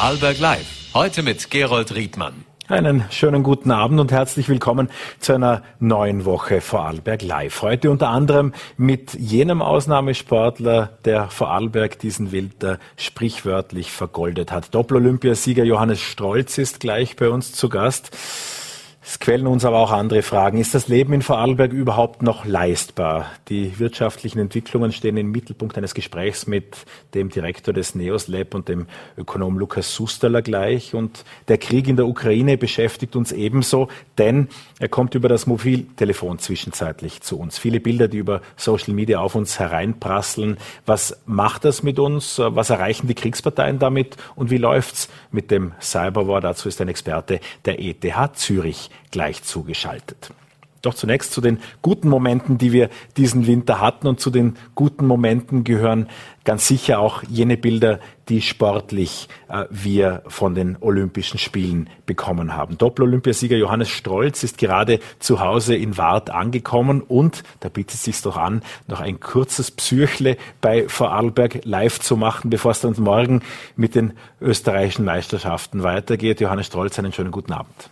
Vorarlberg Live. Heute mit Gerold Riedmann. Einen schönen guten Abend und herzlich willkommen zu einer neuen Woche Vorarlberg Live. Heute unter anderem mit jenem Ausnahmesportler, der Vorarlberg diesen Winter sprichwörtlich vergoldet hat. Doppel-Olympiasieger Johannes Strolz ist gleich bei uns zu Gast. Es quälen uns aber auch andere Fragen. Ist das Leben in Vorarlberg überhaupt noch leistbar? Die wirtschaftlichen Entwicklungen stehen im Mittelpunkt eines Gesprächs mit dem Direktor des Neos Lab und dem Ökonom Lukas Susterler gleich. Und der Krieg in der Ukraine beschäftigt uns ebenso, denn er kommt über das Mobiltelefon zwischenzeitlich zu uns. Viele Bilder, die über Social Media auf uns hereinprasseln. Was macht das mit uns? Was erreichen die Kriegsparteien damit? Und wie läuft's mit dem Cyberwar? Dazu ist ein Experte der ETH Zürich gleich zugeschaltet. Doch zunächst zu den guten Momenten, die wir diesen Winter hatten. Und zu den guten Momenten gehören ganz sicher auch jene Bilder, die sportlich äh, wir von den Olympischen Spielen bekommen haben. Doppel-Olympiasieger Johannes Strolz ist gerade zu Hause in Wart angekommen und da bietet es sich doch an, noch ein kurzes Psychle bei Vorarlberg live zu machen, bevor es dann morgen mit den österreichischen Meisterschaften weitergeht. Johannes Strolz, einen schönen guten Abend.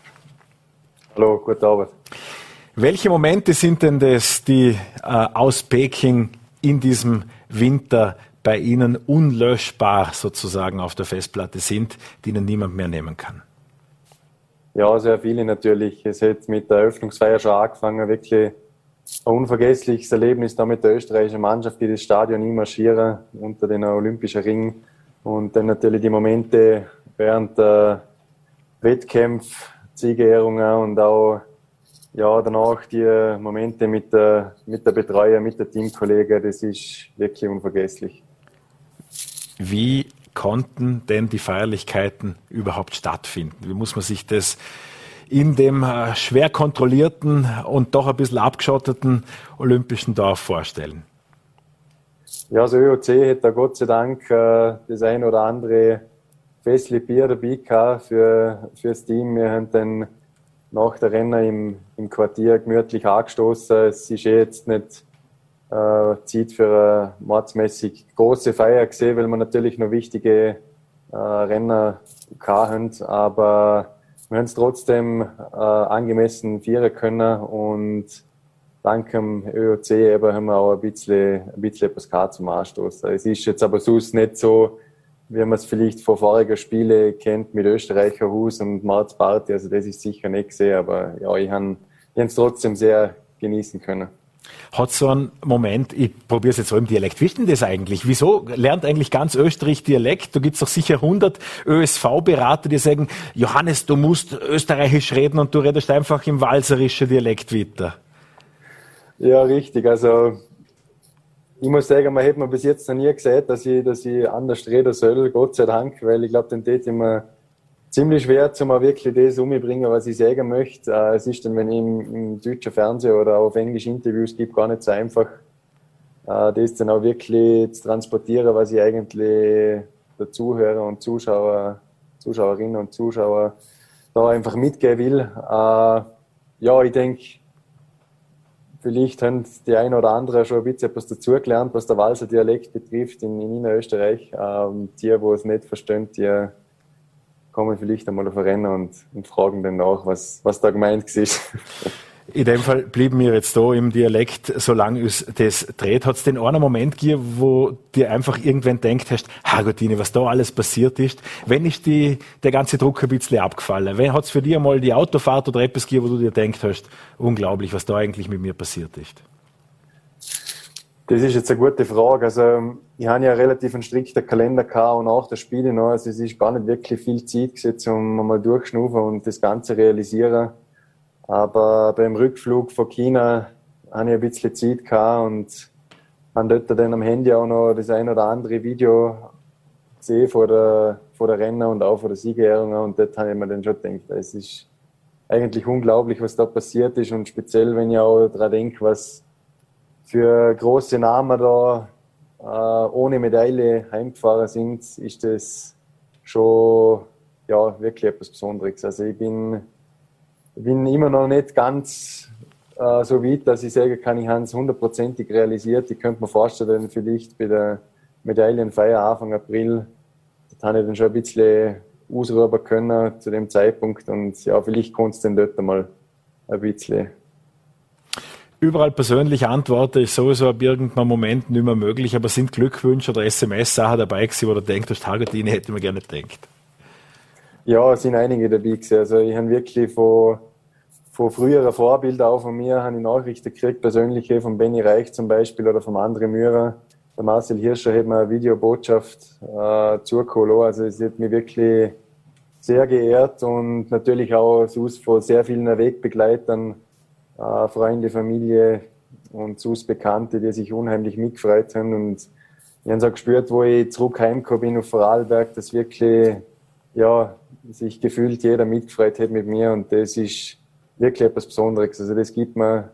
Hallo, guten Abend. Welche Momente sind denn das, die äh, aus Peking in diesem Winter bei Ihnen unlöschbar sozusagen auf der Festplatte sind, die Ihnen niemand mehr nehmen kann? Ja, sehr viele natürlich. Es hat mit der Eröffnungsfeier schon angefangen, wirklich ein unvergessliches Erlebnis da mit der österreichischen Mannschaft, die das Stadion nie marschieren unter den Olympischen Ring. Und dann natürlich die Momente während der Wettkämpfe, Siegerehrungen und auch ja, danach die Momente mit der, mit der Betreuer, mit der Teamkollegen, das ist wirklich unvergesslich. Wie konnten denn die Feierlichkeiten überhaupt stattfinden? Wie muss man sich das in dem äh, schwer kontrollierten und doch ein bisschen abgeschotteten Olympischen Dorf vorstellen? Ja, also ÖOC hat da Gott sei Dank äh, das ein oder andere Festli Bier dabei gehabt für, das Team. Wir haben dann nach der Rennen im, im Quartier gemütlich angestoßen. Es ist eh jetzt nicht äh, Zeit für eine mordsmäßig große Feier gesehen, weil wir natürlich noch wichtige äh, Rennen haben, aber wir haben es trotzdem äh, angemessen feiern können und dank dem ÖOC eben haben wir auch ein bisschen, ein bisschen etwas gehabt zum Anstoßen. Es ist jetzt aber sonst nicht so, wie man es vielleicht von vorigen Spielen kennt mit Österreicher Hus und Marz Party. Also das ist sicher nicht gesehen, aber ja, ich habe es trotzdem sehr genießen können. Hat so einen Moment, ich probiere es jetzt so im Dialekt, wie ist denn das eigentlich? Wieso lernt eigentlich ganz Österreich Dialekt? Da gibt es doch sicher 100 ÖSV-Berater, die sagen, Johannes, du musst österreichisch reden und du redest einfach im walserischen Dialekt weiter. Ja, richtig. Also ich muss sagen, man hätte mir bis jetzt noch nie gesagt, dass ich, dass ich anders reden soll, Gott sei Dank, weil ich glaube, dann tät immer ziemlich schwer, zu mal wirklich das umbringen, was ich sagen möchte. Äh, es ist dann, wenn ich im, im deutschen Fernsehen oder auf Englisch Interviews gibt, gar nicht so einfach, äh, das dann auch wirklich zu transportieren, was ich eigentlich der Zuhörer und Zuschauer, Zuschauerinnen und Zuschauer da einfach mitgeben will. Äh, ja, ich denke, Vielleicht haben die ein oder andere schon ein bisschen etwas dazugelernt, was der Walser Dialekt betrifft in, in Innerösterreich. Ähm, die, die es nicht verstehen, die kommen vielleicht einmal auf Rennen und, und fragen dann nach, was, was da gemeint ist. In dem Fall blieben wir jetzt da im Dialekt, solange es das dreht. Hat es den einen Moment gegeben, wo dir einfach irgendwann denkt hast, Herrgottine, was da alles passiert ist? Wenn ist die, der ganze Druck ein bisschen abgefallen? Hat es für dich einmal die Autofahrt oder etwas gegeben, wo du dir denkt hast, unglaublich, was da eigentlich mit mir passiert ist? Das ist jetzt eine gute Frage. Also, ich habe ja relativ einen strikten Kalender gehabt und auch das Spiel noch. Also, es ist gar nicht wirklich viel Zeit gesetzt, um mal durchschnufen und das Ganze realisieren. Aber beim Rückflug von China habe ich ein bisschen Zeit gehabt und habe dort dann am Handy auch noch das ein oder andere Video gesehen vor der, vor der Rennen und auch vor der Siegerehrung. Und dort habe ich mir dann schon gedacht, es ist eigentlich unglaublich, was da passiert ist. Und speziell, wenn ich auch daran denke, was für große Namen da äh, ohne Medaille heimgefahren sind, ist das schon ja, wirklich etwas Besonderes. Also ich bin bin immer noch nicht ganz äh, so weit, dass ich sagen kann, ich habe es hundertprozentig realisiert. Ich könnte mir vorstellen, vielleicht bei der Medaillenfeier Anfang April, da habe ich dann schon ein bisschen ausruhen können zu dem Zeitpunkt und ja, vielleicht kannst du dann dort einmal ein bisschen Überall persönlich antworten ist sowieso ab irgendeinem Moment nicht mehr möglich, aber sind Glückwünsche oder SMS-Sachen dabei gewesen, wo du denkst, das Targetine hätte man gerne gedacht? Ja, es sind einige dabei gewesen. Also ich habe wirklich von, von früheren Vorbildern auch von mir habe ich Nachrichten gekriegt, persönliche von Benny Reich zum Beispiel oder vom André Mürer. Der Marcel Hirscher hat mir eine Videobotschaft äh, zugeholt. Also es hat mich wirklich sehr geehrt und natürlich auch von sehr vielen Wegbegleitern äh, Freunde, Familie und sus Bekannte, die sich unheimlich mitgefreut haben. Und ich habe auch gespürt, wo ich zurück heimgekommen bin auf Vorarlberg, dass wirklich, ja, sich gefühlt jeder mitgefreut hat mit mir. Und das ist wirklich etwas Besonderes. Also das gibt mir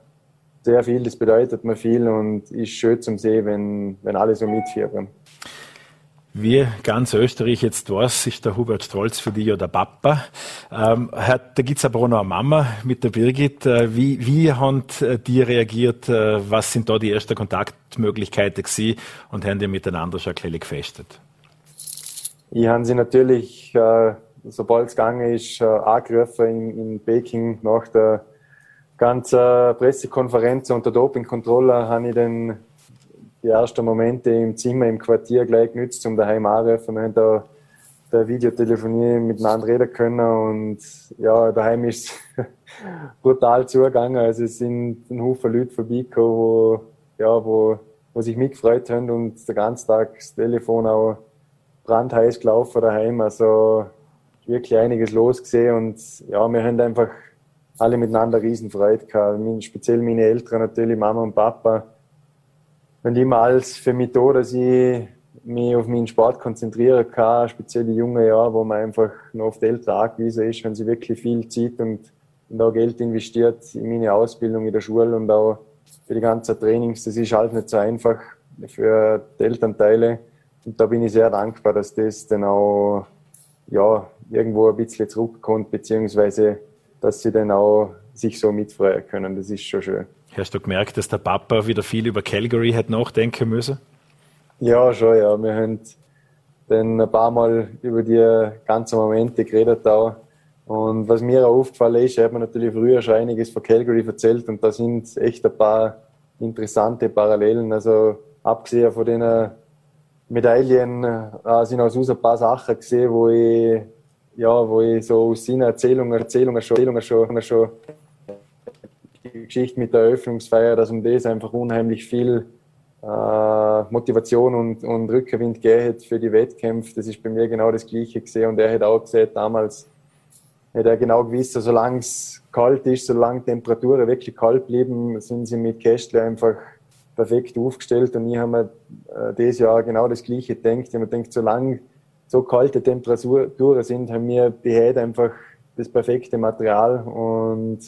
sehr viel, das bedeutet mir viel und ist schön zum sehen, wenn, wenn alle so mitfiebern. Wie ganz Österreich jetzt weiß, ist der Hubert Strolz für dich ja der Papa. Ähm, da gibt's aber auch noch eine Mama mit der Birgit. Äh, wie, wie haben äh, die reagiert? Äh, was sind da die ersten Kontaktmöglichkeiten gewesen? Und haben die miteinander schon ein gefestet? Ich habe sie natürlich, äh, sobald es gegangen ist, äh, angerufen in, in Peking nach der ganzen Pressekonferenz und der Dopingkontrolle habe ich dann die ersten Momente im Zimmer, im Quartier gleich genützt, um daheim anzurufen. Wir haben da der Videotelefonie miteinander reden können und ja, daheim ist es brutal zugegangen. Also es sind ein Haufen Leute vorbeigekommen, wo, ja, wo, wo sich mitgefreut haben und den ganzen Tag das Telefon auch brandheiß gelaufen daheim. Also wirklich einiges los gesehen und ja, wir haben einfach alle miteinander riesen Freude gehabt. Speziell meine Eltern natürlich, Mama und Papa und immer alles für mich da, dass ich mich auf meinen Sport konzentrieren kann, speziell die jungen Jahre, wo man einfach noch auf die Eltern angewiesen ist, wenn sie wirklich viel Zeit und, und auch Geld investiert in meine Ausbildung in der Schule und auch für die ganzen Trainings. Das ist halt nicht so einfach für die Elternteile. Und da bin ich sehr dankbar, dass das dann auch ja, irgendwo ein bisschen zurückkommt, beziehungsweise dass sie dann auch sich so mitfreuen können. Das ist schon schön. Hast du gemerkt, dass der Papa wieder viel über Calgary hat nachdenken müssen? Ja, schon, ja. Wir haben dann ein paar Mal über die ganzen Momente geredet auch. Und was mir auch aufgefallen ist, hat man natürlich früher schon einiges von Calgary erzählt und da sind echt ein paar interessante Parallelen. Also abgesehen von den Medaillen äh, sind aus ein paar Sachen gesehen, wo ich ja, wo ich so aus seinen Erzählungen, Erzählungen schon, Erzählungen schon, schon die Geschichte mit der Eröffnungsfeier, dass um das einfach unheimlich viel äh, Motivation und, und Rückenwind gegeben für die Wettkämpfe. Das ist bei mir genau das Gleiche gesehen und er hat auch gesagt, damals hat er genau gewusst, solange es kalt ist, solange Temperaturen wirklich kalt bleiben, sind sie mit Kästle einfach perfekt aufgestellt und ich habe mir äh, dieses Jahr genau das Gleiche gedacht. Ich habe mir gedacht, solange so kalte Temperaturen sind, haben wir die Head einfach das perfekte Material und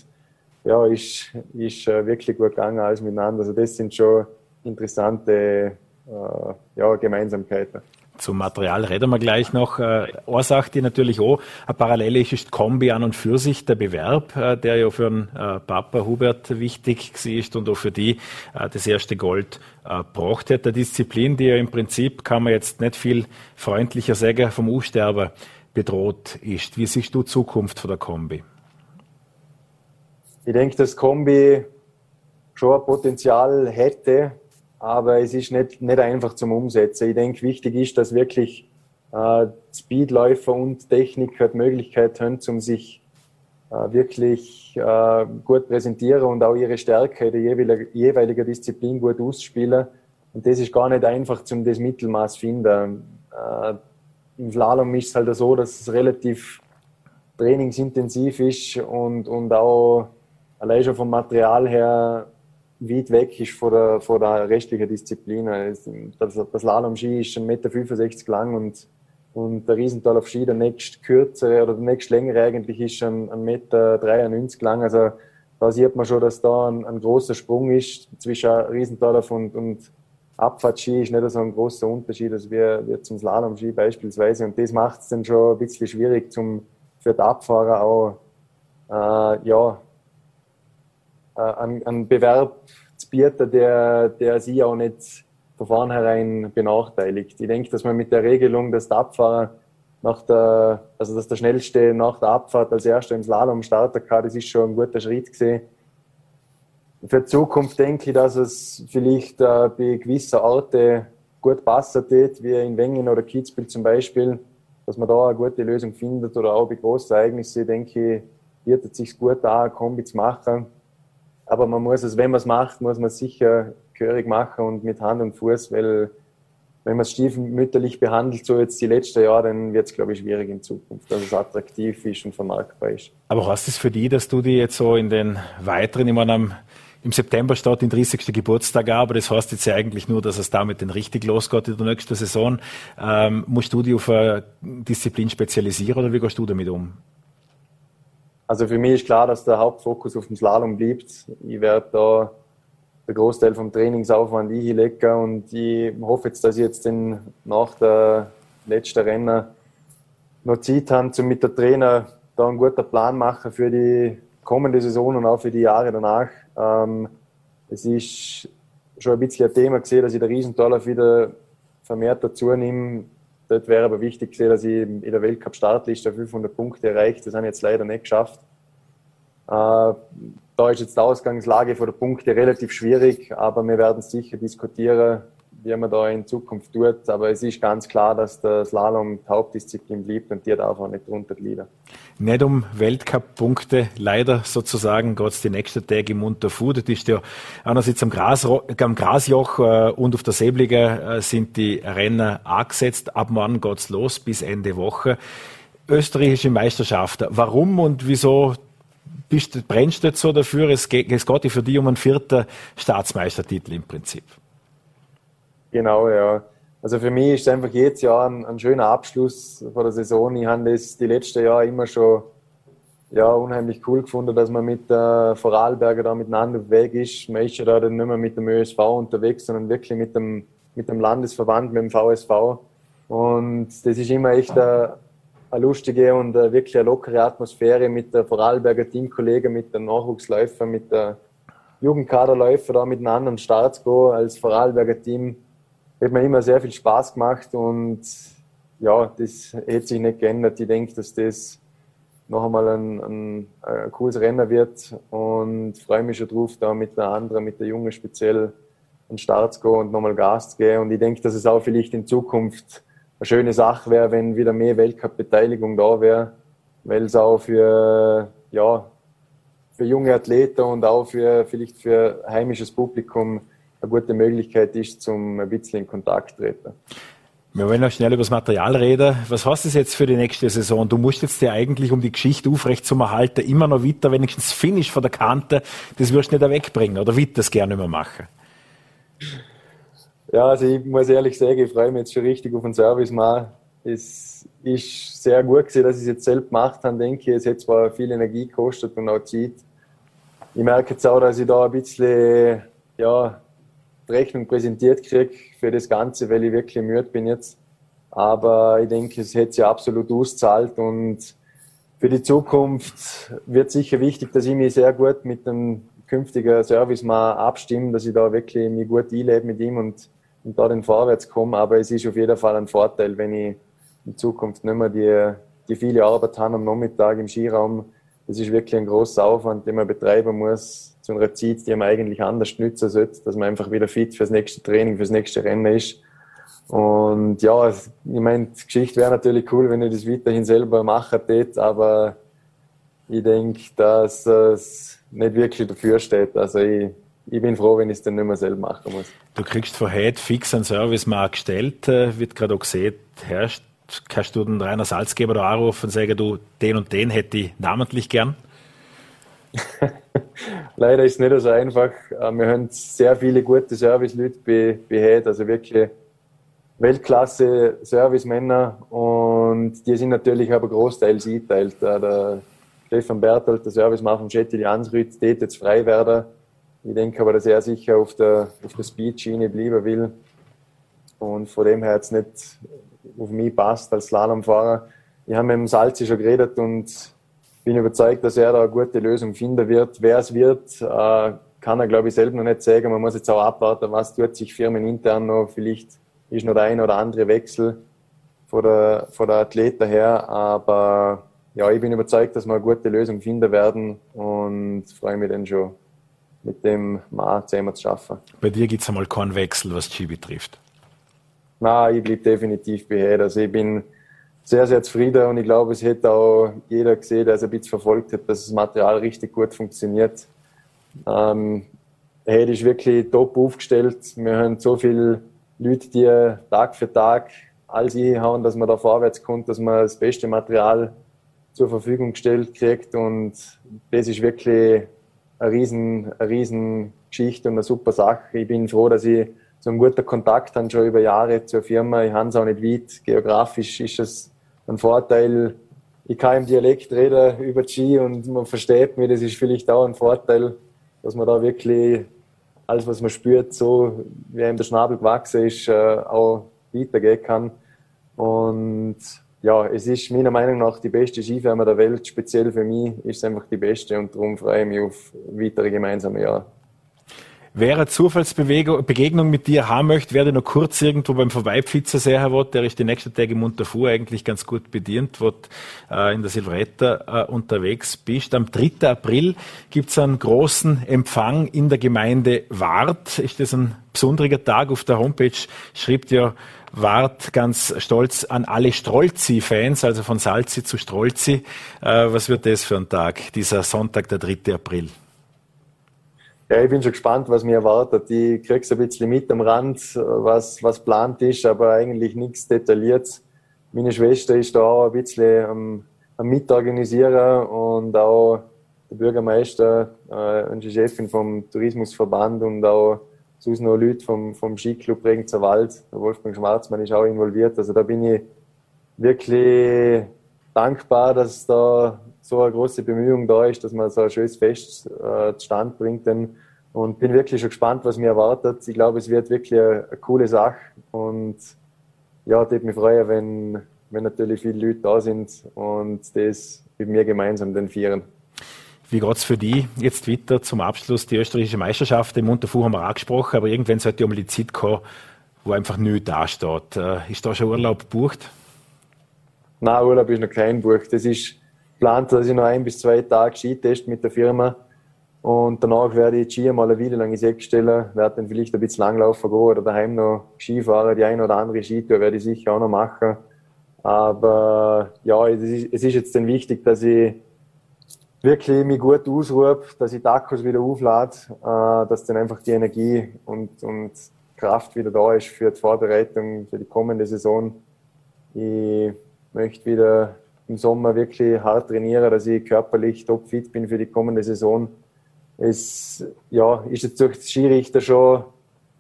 ja, ist, ist äh, wirklich gut gegangen alles miteinander. Also das sind schon interessante äh, ja, Gemeinsamkeiten. Zum Material reden wir gleich noch. Äh, Ursache, die natürlich auch eine Parallele ist, ist Kombi an und für sich der Bewerb, äh, der ja für den äh, Papa Hubert wichtig ist und auch für die äh, das erste Gold äh, braucht hat. Der Disziplin, die ja im Prinzip, kann man jetzt nicht viel freundlicher sagen, vom Aussterben bedroht ist. Wie siehst du Zukunft von der Kombi? Ich denke, dass Kombi schon ein Potenzial hätte, aber es ist nicht, nicht einfach zum Umsetzen. Ich denke, wichtig ist, dass wirklich äh, Speedläufer und Techniker die Möglichkeit haben, um sich äh, wirklich äh, gut präsentieren und auch ihre Stärke der jeweiligen jeweilige Disziplin gut ausspielen. Und das ist gar nicht einfach, um das Mittelmaß finden. Äh, Im Slalom ist es halt so, dass es relativ trainingsintensiv ist und, und auch allein schon vom Material her weit weg ist von der, von der restlichen Disziplin. Das, das Slalom-Ski ist 1,65 Meter lang und, und der Riesental auf Ski, der nächst kürzere oder der nächst längere eigentlich ist 1,93 Meter lang. Also da sieht man schon, dass da ein, ein großer Sprung ist zwischen Riesental und, und Abfahrtski ist nicht so ein großer Unterschied als wie, wie zum Slalom-Ski beispielsweise. Und das macht es dann schon ein bisschen schwierig zum, für die Abfahrer auch, äh, ja, äh, einen, einen Bewerb zu bieten, der, der sie auch nicht von vornherein benachteiligt. Ich denke, dass man mit der Regelung, dass der Abfahrer nach der, also dass der Schnellste nach der Abfahrt als Erster im Slalom starten kann, das ist schon ein guter Schritt gesehen. Für die Zukunft denke ich, dass es vielleicht äh, bei gewissen Orten gut passen wird, wie in Wengen oder Kitzbühel zum Beispiel, dass man da eine gute Lösung findet oder auch bei großen Ereignissen, denke ich, bietet es sich gut an, eine Kombi zu machen. Aber man muss es, wenn man es macht, muss man es sicher gehörig machen und mit Hand und Fuß, weil wenn man es stiefmütterlich behandelt, so jetzt die letzten Jahre, dann wird es, glaube ich, schwierig in Zukunft, dass es attraktiv ist und vermarktbar ist. Aber hast es für dich, dass du die jetzt so in den weiteren, ich meine, im September steht den 30. Geburtstag aber das heißt jetzt ja eigentlich nur, dass es damit dann richtig losgeht in der nächsten Saison. Ähm, musst du dich auf eine Disziplin spezialisieren oder wie gehst du damit um? Also für mich ist klar, dass der Hauptfokus auf dem Slalom bleibt. Ich werde da der Großteil vom Trainingsaufwand ich legen und ich hoffe jetzt, dass ich jetzt den, nach der letzten Rennen noch Zeit habe, um mit der Trainer da einen guten Plan machen für die kommende Saison und auch für die Jahre danach. Ähm, es ist schon ein bisschen ein Thema gesehen, dass ich den Riesentorlauf wieder vermehrt dazu nehme. Dort wäre aber wichtig gesehen, dass ich in der Weltcup-Startliste 500 Punkte erreicht. Das habe ich jetzt leider nicht geschafft. Äh, da ist jetzt die Ausgangslage von der Punkte relativ schwierig, aber wir werden sicher diskutieren, wie man da in Zukunft tut. Aber es ist ganz klar, dass der Slalom die Hauptdisziplin bleibt und die darf auch nicht drunter leiden. Nicht um Weltcup-Punkte, leider sozusagen, geht es die nächsten Tage im Unterfu. Das ist ja einerseits am, Gras, am Grasjoch äh, und auf der Seeblige äh, sind die Rennen angesetzt. Ab morgen geht's los bis Ende Woche. Österreichische Meisterschaften. Warum und wieso bist, brennst du jetzt so dafür, es geht, es geht für dich um einen vierten Staatsmeistertitel im Prinzip. Genau, ja. Also für mich ist es einfach jedes Jahr ein, ein schöner Abschluss vor der Saison. Ich habe das die letzten Jahre immer schon ja, unheimlich cool gefunden, dass man mit äh, Vorarlberger da miteinander auf Weg ist. Man ist ja da nicht mehr mit dem ÖSV unterwegs, sondern wirklich mit dem, mit dem Landesverband, mit dem VSV. Und das ist immer echt ein, eine lustige und äh, wirklich eine lockere Atmosphäre mit der Vorarlberger Teamkollegen, mit den Nachwuchsläufern, mit der Jugendkaderläufer da mit einem anderen Start zu gehen als Vorarlberger Team. Hat mir immer sehr viel Spaß gemacht und ja, das hat sich nicht geändert. Ich denke, dass das noch einmal ein, ein, ein cooles Rennen wird und freue mich schon drauf, da mit der anderen, mit der Jungen speziell an Start zu gehen und nochmal Gas zu geben. Und ich denke, dass es auch vielleicht in Zukunft eine schöne Sache wäre, wenn wieder mehr Weltcup-Beteiligung da wäre, weil es auch für, ja, für junge Athleten und auch für, vielleicht für heimisches Publikum eine gute Möglichkeit ist, zum ein bisschen in Kontakt treten. Wir wollen noch schnell über das Material reden. Was heißt das jetzt für die nächste Saison? Du musst jetzt ja eigentlich, um die Geschichte aufrecht zu erhalten, immer noch weiter, wenigstens Finish von der Kante, das wirst du nicht wegbringen oder wird das gerne immer machen? Ja, also ich muss ehrlich sagen, ich freue mich jetzt schon richtig auf den Service mal. Es ist sehr gut gewesen, dass ich es jetzt selbst gemacht habe, denke ich. Es hat zwar viel Energie gekostet und auch Zeit. Ich merke jetzt auch, dass ich da ein bisschen, ja, Rechnung präsentiert kriege für das Ganze, weil ich wirklich müde bin jetzt. Aber ich denke, es hat sich absolut auszahlt und für die Zukunft wird sicher wichtig, dass ich mich sehr gut mit dem künftigen Service mal abstimme, dass ich da wirklich mich gut einlebe mit ihm und und da den Vorwärts komme. Aber es ist auf jeden Fall ein Vorteil, wenn ich in Zukunft nicht mehr die, die viele Arbeit habe am Nachmittag im Skiraum. Das ist wirklich ein großer Aufwand, den man betreiben muss zu einer Zeit, die man eigentlich anders nützen sollte, dass man einfach wieder fit fürs nächste Training, fürs nächste Rennen ist. Und ja, ich meine, die Geschichte wäre natürlich cool, wenn ich das weiterhin selber machen tät, aber ich denke, dass es nicht wirklich dafür steht. Also ich, ich bin froh, wenn ich es dann nicht mehr selber machen muss. Du kriegst von heute fix einen Service mal gestellt, äh, wird gerade auch gesehen, herrscht. Kannst du den Rainer Salzgeber da anrufen und sagen, du, den und den hätte ich namentlich gern? Leider ist es nicht so einfach. Äh, wir haben sehr viele gute Serviceleute bei heute, also wirklich Weltklasse Servicemänner und die sind natürlich aber großteils eingeteilt. Äh, der Stefan Berthold, der Servicemann vom Schetti Ansrüt, der jetzt frei werden ich denke aber, dass er sicher auf der, auf der Speed-Schiene bleiben will. Und von dem her jetzt nicht auf mich passt als Slalomfahrer. Ich habe mit dem Salzi schon geredet und bin überzeugt, dass er da eine gute Lösung finden wird. Wer es wird, äh, kann er, glaube ich, selber noch nicht sagen. Man muss jetzt auch abwarten, was tut sich firmenintern noch. Vielleicht ist noch der ein oder andere Wechsel. von der, von der Athleten her. Aber ja, ich bin überzeugt, dass wir eine gute Lösung finden werden und freue mich dann schon, mit dem Mal zusammen zu schaffen. Bei dir gibt es einmal keinen Wechsel, was Ski betrifft? Nein, ich bleibe definitiv bei Also ich bin sehr, sehr zufrieden und ich glaube, es hätte auch jeder gesehen, der es ein bisschen verfolgt hat, dass das Material richtig gut funktioniert. Ähm, Head ist wirklich top aufgestellt. Wir haben so viele Leute, die Tag für Tag alles einhauen, dass man da vorwärts kommt, dass man das beste Material zur Verfügung gestellt kriegt und das ist wirklich eine riesen, eine riesen Geschichte und eine super Sache. Ich bin froh, dass ich so einen guten Kontakt habe schon über Jahre zur Firma. Ich habe es auch nicht weit. Geografisch ist es ein Vorteil. Ich kann im Dialekt reden über Ski und man versteht mich. Das ist vielleicht auch ein Vorteil, dass man da wirklich alles, was man spürt, so wie ihm der Schnabel gewachsen ist, äh, auch weitergehen kann. Und ja, es ist meiner Meinung nach die beste Skifirma der Welt. Speziell für mich ist es einfach die beste und darum freue ich mich auf weitere gemeinsame Jahre. Wer eine Zufallsbegegnung mit dir haben möchte, werde noch kurz irgendwo beim Vorbeipfitzer sehen, Wott, der ist die nächsten Tage im Unterfuhr eigentlich ganz gut bedient, wo äh, in der Silvretta äh, unterwegs bist. Am 3. April gibt's einen großen Empfang in der Gemeinde Wart. Ist das ein besonderer Tag? Auf der Homepage schrieb ja Wart ganz stolz an alle Strolzi-Fans, also von Salzi zu Strolzi. Äh, was wird das für ein Tag, dieser Sonntag, der 3. April? Ja, ich bin schon gespannt, was mir erwartet. Ich krieg's ein bisschen mit am Rand, was, was plant ist, aber eigentlich nichts detailliert. Meine Schwester ist da auch ein bisschen am, am Mitorganisieren und auch der Bürgermeister äh, und Chefin vom Tourismusverband und auch sonst noch Leute vom, vom Skiclub Regenzer Wald, der Wolfgang Schwarzmann ist auch involviert. Also da bin ich wirklich dankbar, dass da so eine große Bemühung da ist, dass man so ein schönes Fest äh, zustande bringt. Denn, und bin wirklich schon gespannt, was mir erwartet. Ich glaube, es wird wirklich eine, eine coole Sache. Und ja, ich würde mich freuen, wenn, wenn natürlich viele Leute da sind und das mit mir gemeinsam den vieren. Wie geht's für die jetzt weiter zum Abschluss? Die österreichische Meisterschaft im Unterfuhr haben wir angesprochen, aber irgendwann sollte um die Zeit kommen, wo einfach nichts dasteht. Äh, ist da schon Urlaub gebucht? Nein, Urlaub ist noch kein Buch. Das ist geplant, dass ich noch ein bis zwei Tage Skitest mit der Firma und danach werde ich Ski mal eine Weile lang ins Eck stellen, werde dann vielleicht ein bisschen langlaufen gehen oder daheim noch Ski fahren. Die eine oder andere Skitour werde ich sicher auch noch machen. Aber ja, es ist, es ist jetzt dann wichtig, dass ich wirklich mich gut ausruhe, dass ich die Akkus wieder auflade, äh, dass dann einfach die Energie und, und Kraft wieder da ist für die Vorbereitung für die kommende Saison. Ich möchte wieder im Sommer wirklich hart trainieren, dass ich körperlich topfit bin für die kommende Saison. Es ja, ist jetzt durch die Skirichter schon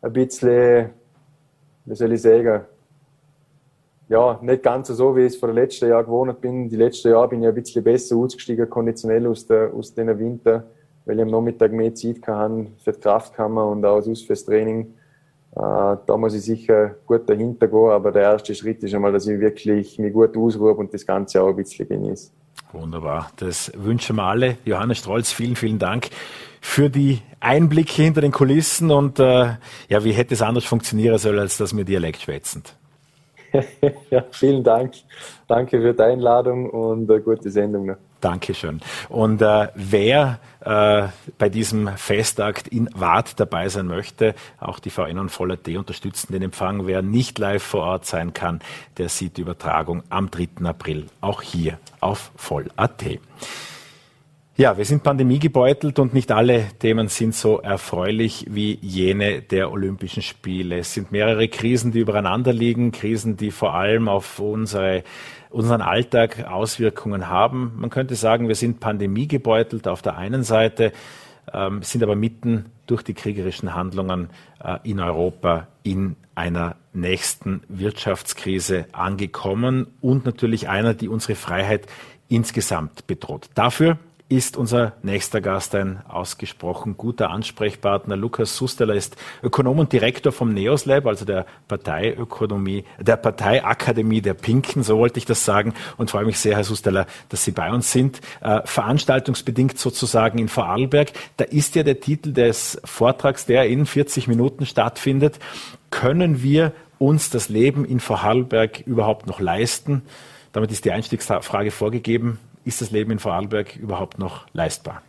ein bisschen, wie soll ich sagen, ja, nicht ganz so, wie ich es vor den letzten Jahren gewohnt bin. Die letzten Jahre bin ich ein bisschen besser ausgestiegen, konditionell aus, der, aus den Winter, weil ich am Nachmittag mehr Zeit hatte für die Kraftkammer und auch fürs Training. Äh, da muss ich sicher gut dahinter gehen, aber der erste Schritt ist einmal, dass ich wirklich mich gut ausruhe und das Ganze auch ein bisschen genieße. Wunderbar. Das wünschen wir alle. Johannes Strolz, vielen, vielen Dank für die Einblicke hinter den Kulissen und äh, ja, wie hätte es anders funktionieren sollen, als dass wir Dialekt schwätzend. ja, vielen Dank. Danke für die Einladung und eine gute Sendung noch. Dankeschön. Und äh, wer äh, bei diesem Festakt in Wart dabei sein möchte, auch die VN und Voll.at unterstützen den Empfang. Wer nicht live vor Ort sein kann, der sieht die Übertragung am 3. April auch hier auf Voll.at. Ja, wir sind pandemiegebeutelt und nicht alle Themen sind so erfreulich wie jene der Olympischen Spiele. Es sind mehrere Krisen, die übereinander liegen, Krisen, die vor allem auf unsere, unseren Alltag Auswirkungen haben. Man könnte sagen, wir sind pandemiegebeutelt auf der einen Seite, ähm, sind aber mitten durch die kriegerischen Handlungen äh, in Europa in einer nächsten Wirtschaftskrise angekommen und natürlich einer, die unsere Freiheit insgesamt bedroht. Dafür ist unser nächster Gast ein ausgesprochen guter Ansprechpartner. Lukas Susteler ist Ökonom und Direktor vom NEOS Lab, also der Parteiökonomie, der Parteiakademie der Pinken, so wollte ich das sagen. Und freue mich sehr, Herr Susteler, dass Sie bei uns sind. Äh, veranstaltungsbedingt sozusagen in Vorarlberg. Da ist ja der Titel des Vortrags, der in 40 Minuten stattfindet. Können wir uns das Leben in Vorarlberg überhaupt noch leisten? Damit ist die Einstiegsfrage vorgegeben. Ist das Leben in Vorarlberg überhaupt noch leistbar?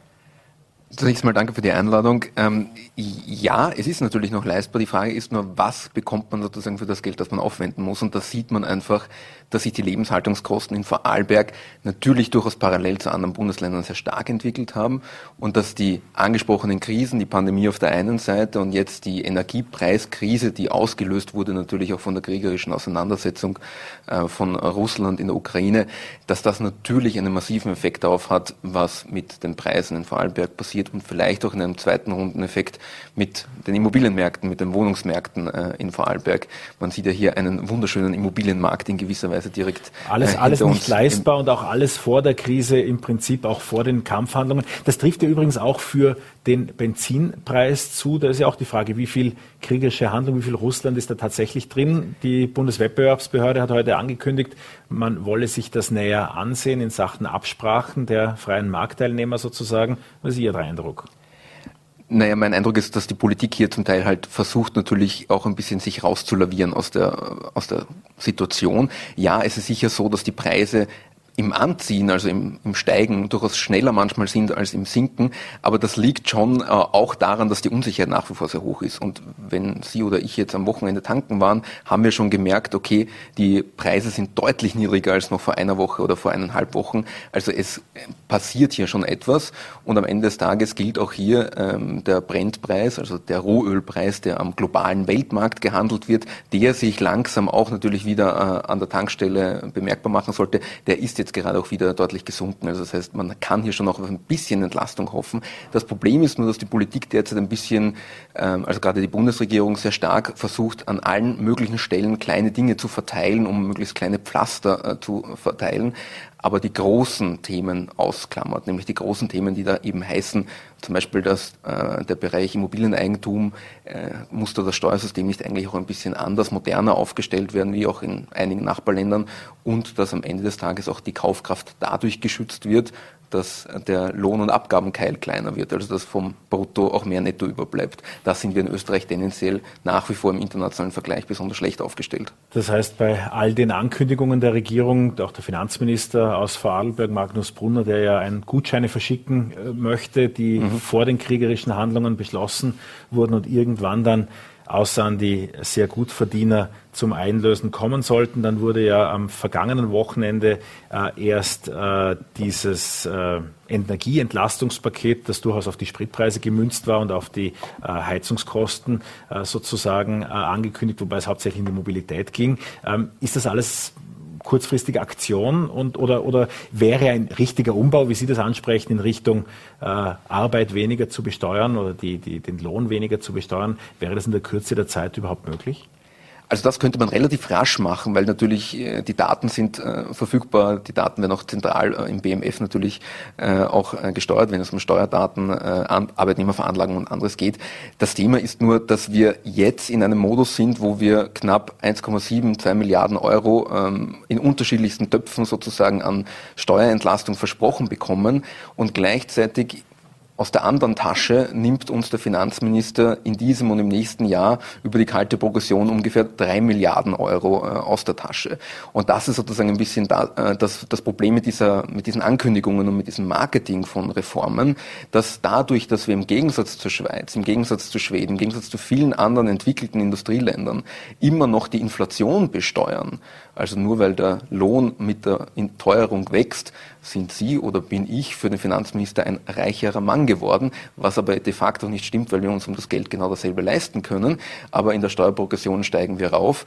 Zunächst mal danke für die Einladung. Ähm, ja, es ist natürlich noch leistbar. Die Frage ist nur, was bekommt man sozusagen für das Geld, das man aufwenden muss? Und da sieht man einfach, dass sich die Lebenshaltungskosten in Vorarlberg natürlich durchaus parallel zu anderen Bundesländern sehr stark entwickelt haben und dass die angesprochenen Krisen, die Pandemie auf der einen Seite und jetzt die Energiepreiskrise, die ausgelöst wurde natürlich auch von der kriegerischen Auseinandersetzung äh, von Russland in der Ukraine, dass das natürlich einen massiven Effekt darauf hat, was mit den Preisen in Vorarlberg passiert und vielleicht auch in einem zweiten Rundeneffekt mit den Immobilienmärkten, mit den Wohnungsmärkten äh, in Vorarlberg. Man sieht ja hier einen wunderschönen Immobilienmarkt in gewisser Weise Weise direkt. Alles, äh, alles nicht leistbar und auch alles vor der Krise, im Prinzip auch vor den Kampfhandlungen. Das trifft ja übrigens auch für den Benzinpreis zu. Da ist ja auch die Frage, wie viel kriegerische Handlung, wie viel Russland ist da tatsächlich drin. Die Bundeswettbewerbsbehörde hat heute angekündigt, man wolle sich das näher ansehen in Sachen Absprachen der freien Marktteilnehmer sozusagen. Was ist Ihr Eindruck? Naja, mein Eindruck ist, dass die Politik hier zum Teil halt versucht, natürlich auch ein bisschen sich rauszulavieren aus der, aus der Situation. Ja, es ist sicher so, dass die Preise im Anziehen, also im, im Steigen, durchaus schneller manchmal sind als im Sinken. Aber das liegt schon äh, auch daran, dass die Unsicherheit nach wie vor sehr hoch ist. Und wenn Sie oder ich jetzt am Wochenende tanken waren, haben wir schon gemerkt, okay, die Preise sind deutlich niedriger als noch vor einer Woche oder vor eineinhalb Wochen. Also es passiert hier schon etwas. Und am Ende des Tages gilt auch hier ähm, der Brentpreis, also der Rohölpreis, der am globalen Weltmarkt gehandelt wird, der sich langsam auch natürlich wieder äh, an der Tankstelle bemerkbar machen sollte. Der ist jetzt jetzt gerade auch wieder deutlich gesunken. Also das heißt, man kann hier schon auch auf ein bisschen Entlastung hoffen. Das Problem ist nur, dass die Politik derzeit ein bisschen, ähm, also gerade die Bundesregierung sehr stark versucht, an allen möglichen Stellen kleine Dinge zu verteilen, um möglichst kleine Pflaster äh, zu verteilen aber die großen Themen ausklammert, nämlich die großen Themen, die da eben heißen, zum Beispiel, dass äh, der Bereich Immobilieneigentum äh, muss da das Steuersystem nicht eigentlich auch ein bisschen anders, moderner aufgestellt werden, wie auch in einigen Nachbarländern und dass am Ende des Tages auch die Kaufkraft dadurch geschützt wird, dass der Lohn- und Abgabenkeil kleiner wird, also dass vom Brutto auch mehr Netto überbleibt. Da sind wir in Österreich tendenziell nach wie vor im internationalen Vergleich besonders schlecht aufgestellt. Das heißt, bei all den Ankündigungen der Regierung, auch der Finanzminister aus Vorarlberg, Magnus Brunner, der ja ein Gutscheine verschicken äh, möchte, die mhm. vor den kriegerischen Handlungen beschlossen wurden und irgendwann dann außer an die sehr Gutverdiener zum Einlösen kommen sollten. Dann wurde ja am vergangenen Wochenende äh, erst äh, dieses äh, Energieentlastungspaket, das durchaus auf die Spritpreise gemünzt war und auf die äh, Heizungskosten äh, sozusagen äh, angekündigt, wobei es hauptsächlich in die Mobilität ging. Ähm, ist das alles kurzfristige Aktion und, oder, oder wäre ein richtiger Umbau, wie Sie das ansprechen, in Richtung äh, Arbeit weniger zu besteuern oder die, die, den Lohn weniger zu besteuern, wäre das in der Kürze der Zeit überhaupt möglich? Also das könnte man relativ rasch machen, weil natürlich äh, die Daten sind äh, verfügbar, die Daten werden auch zentral äh, im BMF natürlich auch gesteuert, wenn es um Steuerdaten, Arbeitnehmerveranlagung und anderes geht. Das Thema ist nur, dass wir jetzt in einem Modus sind, wo wir knapp 1,7, 2 Milliarden Euro ähm, in unterschiedlichsten Töpfen sozusagen an Steuerentlastung versprochen bekommen und gleichzeitig aus der anderen Tasche nimmt uns der Finanzminister in diesem und im nächsten Jahr über die kalte Progression ungefähr drei Milliarden Euro äh, aus der Tasche. Und das ist sozusagen ein bisschen da, äh, das, das Problem mit, dieser, mit diesen Ankündigungen und mit diesem Marketing von Reformen, dass dadurch, dass wir im Gegensatz zur Schweiz, im Gegensatz zu Schweden, im Gegensatz zu vielen anderen entwickelten Industrieländern immer noch die Inflation besteuern, also nur weil der Lohn mit der Teuerung wächst, sind Sie oder bin ich für den Finanzminister ein reicherer Mann geworden, was aber de facto nicht stimmt, weil wir uns um das Geld genau dasselbe leisten können. Aber in der Steuerprogression steigen wir rauf.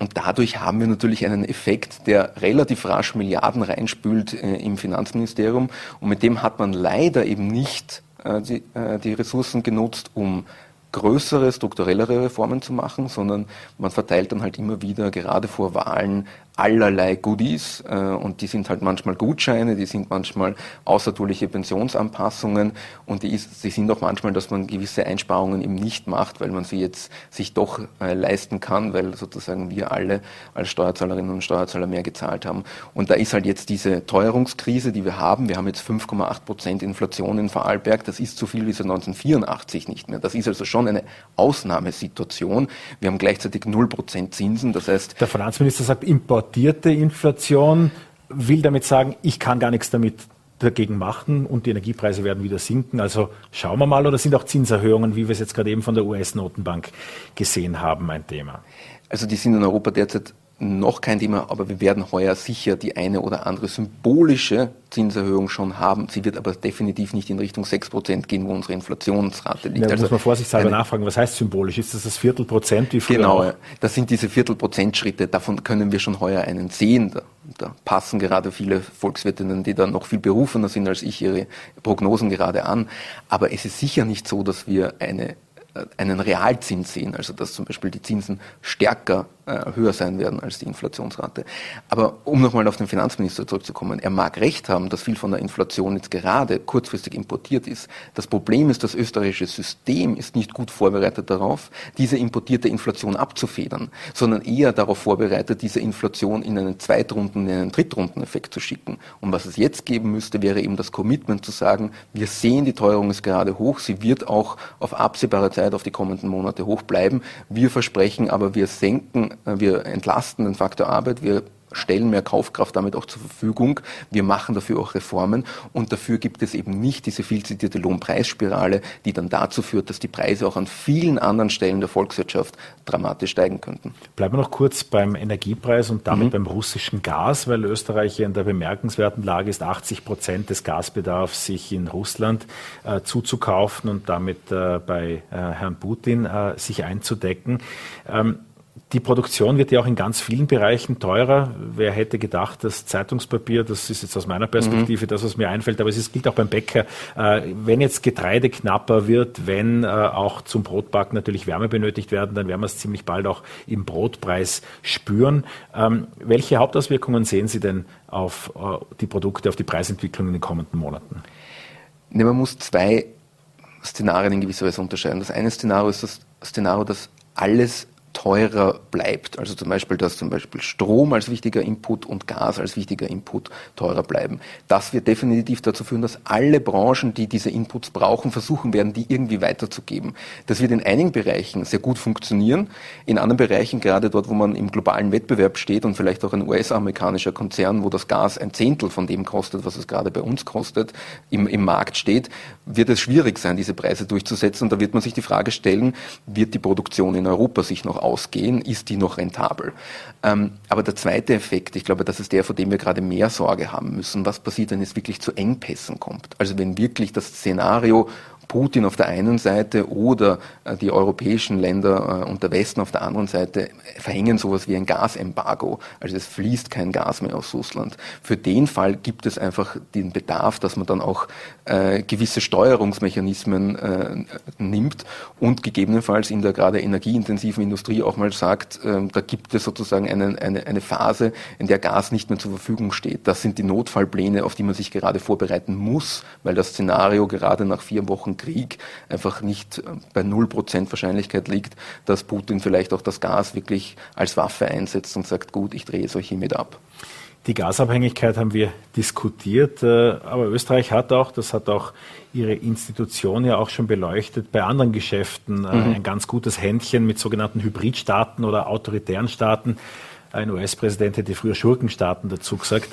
Und dadurch haben wir natürlich einen Effekt, der relativ rasch Milliarden reinspült äh, im Finanzministerium. Und mit dem hat man leider eben nicht äh, die, äh, die Ressourcen genutzt, um größere, strukturellere Reformen zu machen, sondern man verteilt dann halt immer wieder, gerade vor Wahlen, allerlei Goodies äh, und die sind halt manchmal Gutscheine, die sind manchmal außertourliche Pensionsanpassungen und die, ist, die sind auch manchmal, dass man gewisse Einsparungen eben nicht macht, weil man sie jetzt sich doch äh, leisten kann, weil sozusagen wir alle als Steuerzahlerinnen und Steuerzahler mehr gezahlt haben. Und da ist halt jetzt diese Teuerungskrise, die wir haben. Wir haben jetzt 5,8 Prozent Inflation in Vorarlberg. Das ist so viel wie seit 1984 nicht mehr. Das ist also schon eine Ausnahmesituation. Wir haben gleichzeitig 0 Prozent Zinsen. Das heißt, der Finanzminister sagt Import importierte Inflation will damit sagen, ich kann gar nichts damit dagegen machen und die Energiepreise werden wieder sinken. Also schauen wir mal, oder sind auch Zinserhöhungen, wie wir es jetzt gerade eben von der US-Notenbank gesehen haben, ein Thema? Also die sind in Europa derzeit noch kein Thema, aber wir werden heuer sicher die eine oder andere symbolische Zinserhöhung schon haben. Sie wird aber definitiv nicht in Richtung 6% gehen, wo unsere Inflationsrate liegt. Ja, also muss man vorsichtshalber nachfragen, was heißt symbolisch? Ist das das Viertelprozent wie früher? Genau, auch? das sind diese Viertelprozentschritte. Davon können wir schon heuer einen sehen. Da, da passen gerade viele Volkswirtinnen, die da noch viel berufener sind als ich, ihre Prognosen gerade an. Aber es ist sicher nicht so, dass wir eine einen Realzins sehen, also dass zum Beispiel die Zinsen stärker äh, höher sein werden als die Inflationsrate. Aber um nochmal auf den Finanzminister zurückzukommen, er mag recht haben, dass viel von der Inflation jetzt gerade kurzfristig importiert ist. Das Problem ist, das österreichische System ist nicht gut vorbereitet darauf, diese importierte Inflation abzufedern, sondern eher darauf vorbereitet, diese Inflation in einen Zweitrunden, in einen Drittrundeneffekt zu schicken. Und was es jetzt geben müsste, wäre eben das Commitment zu sagen, wir sehen, die Teuerung ist gerade hoch, sie wird auch auf absehbare Zeit auf die kommenden Monate hoch bleiben. Wir versprechen aber, wir senken äh, wir entlasten den Faktor Arbeit, wir stellen mehr Kaufkraft damit auch zur Verfügung. Wir machen dafür auch Reformen und dafür gibt es eben nicht diese viel zitierte Lohnpreisspirale, die dann dazu führt, dass die Preise auch an vielen anderen Stellen der Volkswirtschaft dramatisch steigen könnten. Bleiben wir noch kurz beim Energiepreis und damit mhm. beim russischen Gas, weil Österreich in der bemerkenswerten Lage ist, 80 Prozent des Gasbedarfs sich in Russland äh, zuzukaufen und damit äh, bei äh, Herrn Putin äh, sich einzudecken. Ähm, die Produktion wird ja auch in ganz vielen Bereichen teurer. Wer hätte gedacht, dass Zeitungspapier, das ist jetzt aus meiner Perspektive mhm. das, was mir einfällt, aber es gilt auch beim Bäcker, äh, wenn jetzt Getreide knapper wird, wenn äh, auch zum Brotbacken natürlich Wärme benötigt werden, dann werden wir es ziemlich bald auch im Brotpreis spüren. Ähm, welche Hauptauswirkungen sehen Sie denn auf äh, die Produkte, auf die Preisentwicklung in den kommenden Monaten? Ne, man muss zwei Szenarien in gewisser Weise unterscheiden. Das eine Szenario ist das Szenario, dass alles teurer bleibt. Also zum Beispiel, dass zum Beispiel Strom als wichtiger Input und Gas als wichtiger Input teurer bleiben. Das wird definitiv dazu führen, dass alle Branchen, die diese Inputs brauchen, versuchen werden, die irgendwie weiterzugeben. Das wird in einigen Bereichen sehr gut funktionieren. In anderen Bereichen, gerade dort, wo man im globalen Wettbewerb steht und vielleicht auch ein US-amerikanischer Konzern, wo das Gas ein Zehntel von dem kostet, was es gerade bei uns kostet, im, im Markt steht, wird es schwierig sein, diese Preise durchzusetzen. Und da wird man sich die Frage stellen, wird die Produktion in Europa sich noch ausgehen, ist die noch rentabel. Ähm, aber der zweite Effekt, ich glaube, das ist der, vor dem wir gerade mehr Sorge haben müssen. Was passiert, wenn es wirklich zu Engpässen kommt? Also wenn wirklich das Szenario Putin auf der einen Seite oder äh, die europäischen Länder äh, und der Westen auf der anderen Seite verhängen sowas wie ein Gasembargo. Also es fließt kein Gas mehr aus Russland. Für den Fall gibt es einfach den Bedarf, dass man dann auch äh, gewisse Steuerungsmechanismen nimmt und gegebenenfalls in der gerade energieintensiven Industrie auch mal sagt, da gibt es sozusagen eine, eine, eine Phase, in der Gas nicht mehr zur Verfügung steht. Das sind die Notfallpläne, auf die man sich gerade vorbereiten muss, weil das Szenario gerade nach vier Wochen Krieg einfach nicht äh, bei null Prozent Wahrscheinlichkeit liegt, dass Putin vielleicht auch das Gas wirklich als Waffe einsetzt und sagt, gut, ich drehe es euch hiermit ab. Die Gasabhängigkeit haben wir diskutiert, äh, aber Österreich hat auch, das hat auch Ihre Institution ja auch schon beleuchtet, bei anderen Geschäften äh, mhm. ein ganz gutes Händchen mit sogenannten Hybridstaaten oder autoritären Staaten ein US-Präsident hätte früher Schurkenstaaten dazu gesagt,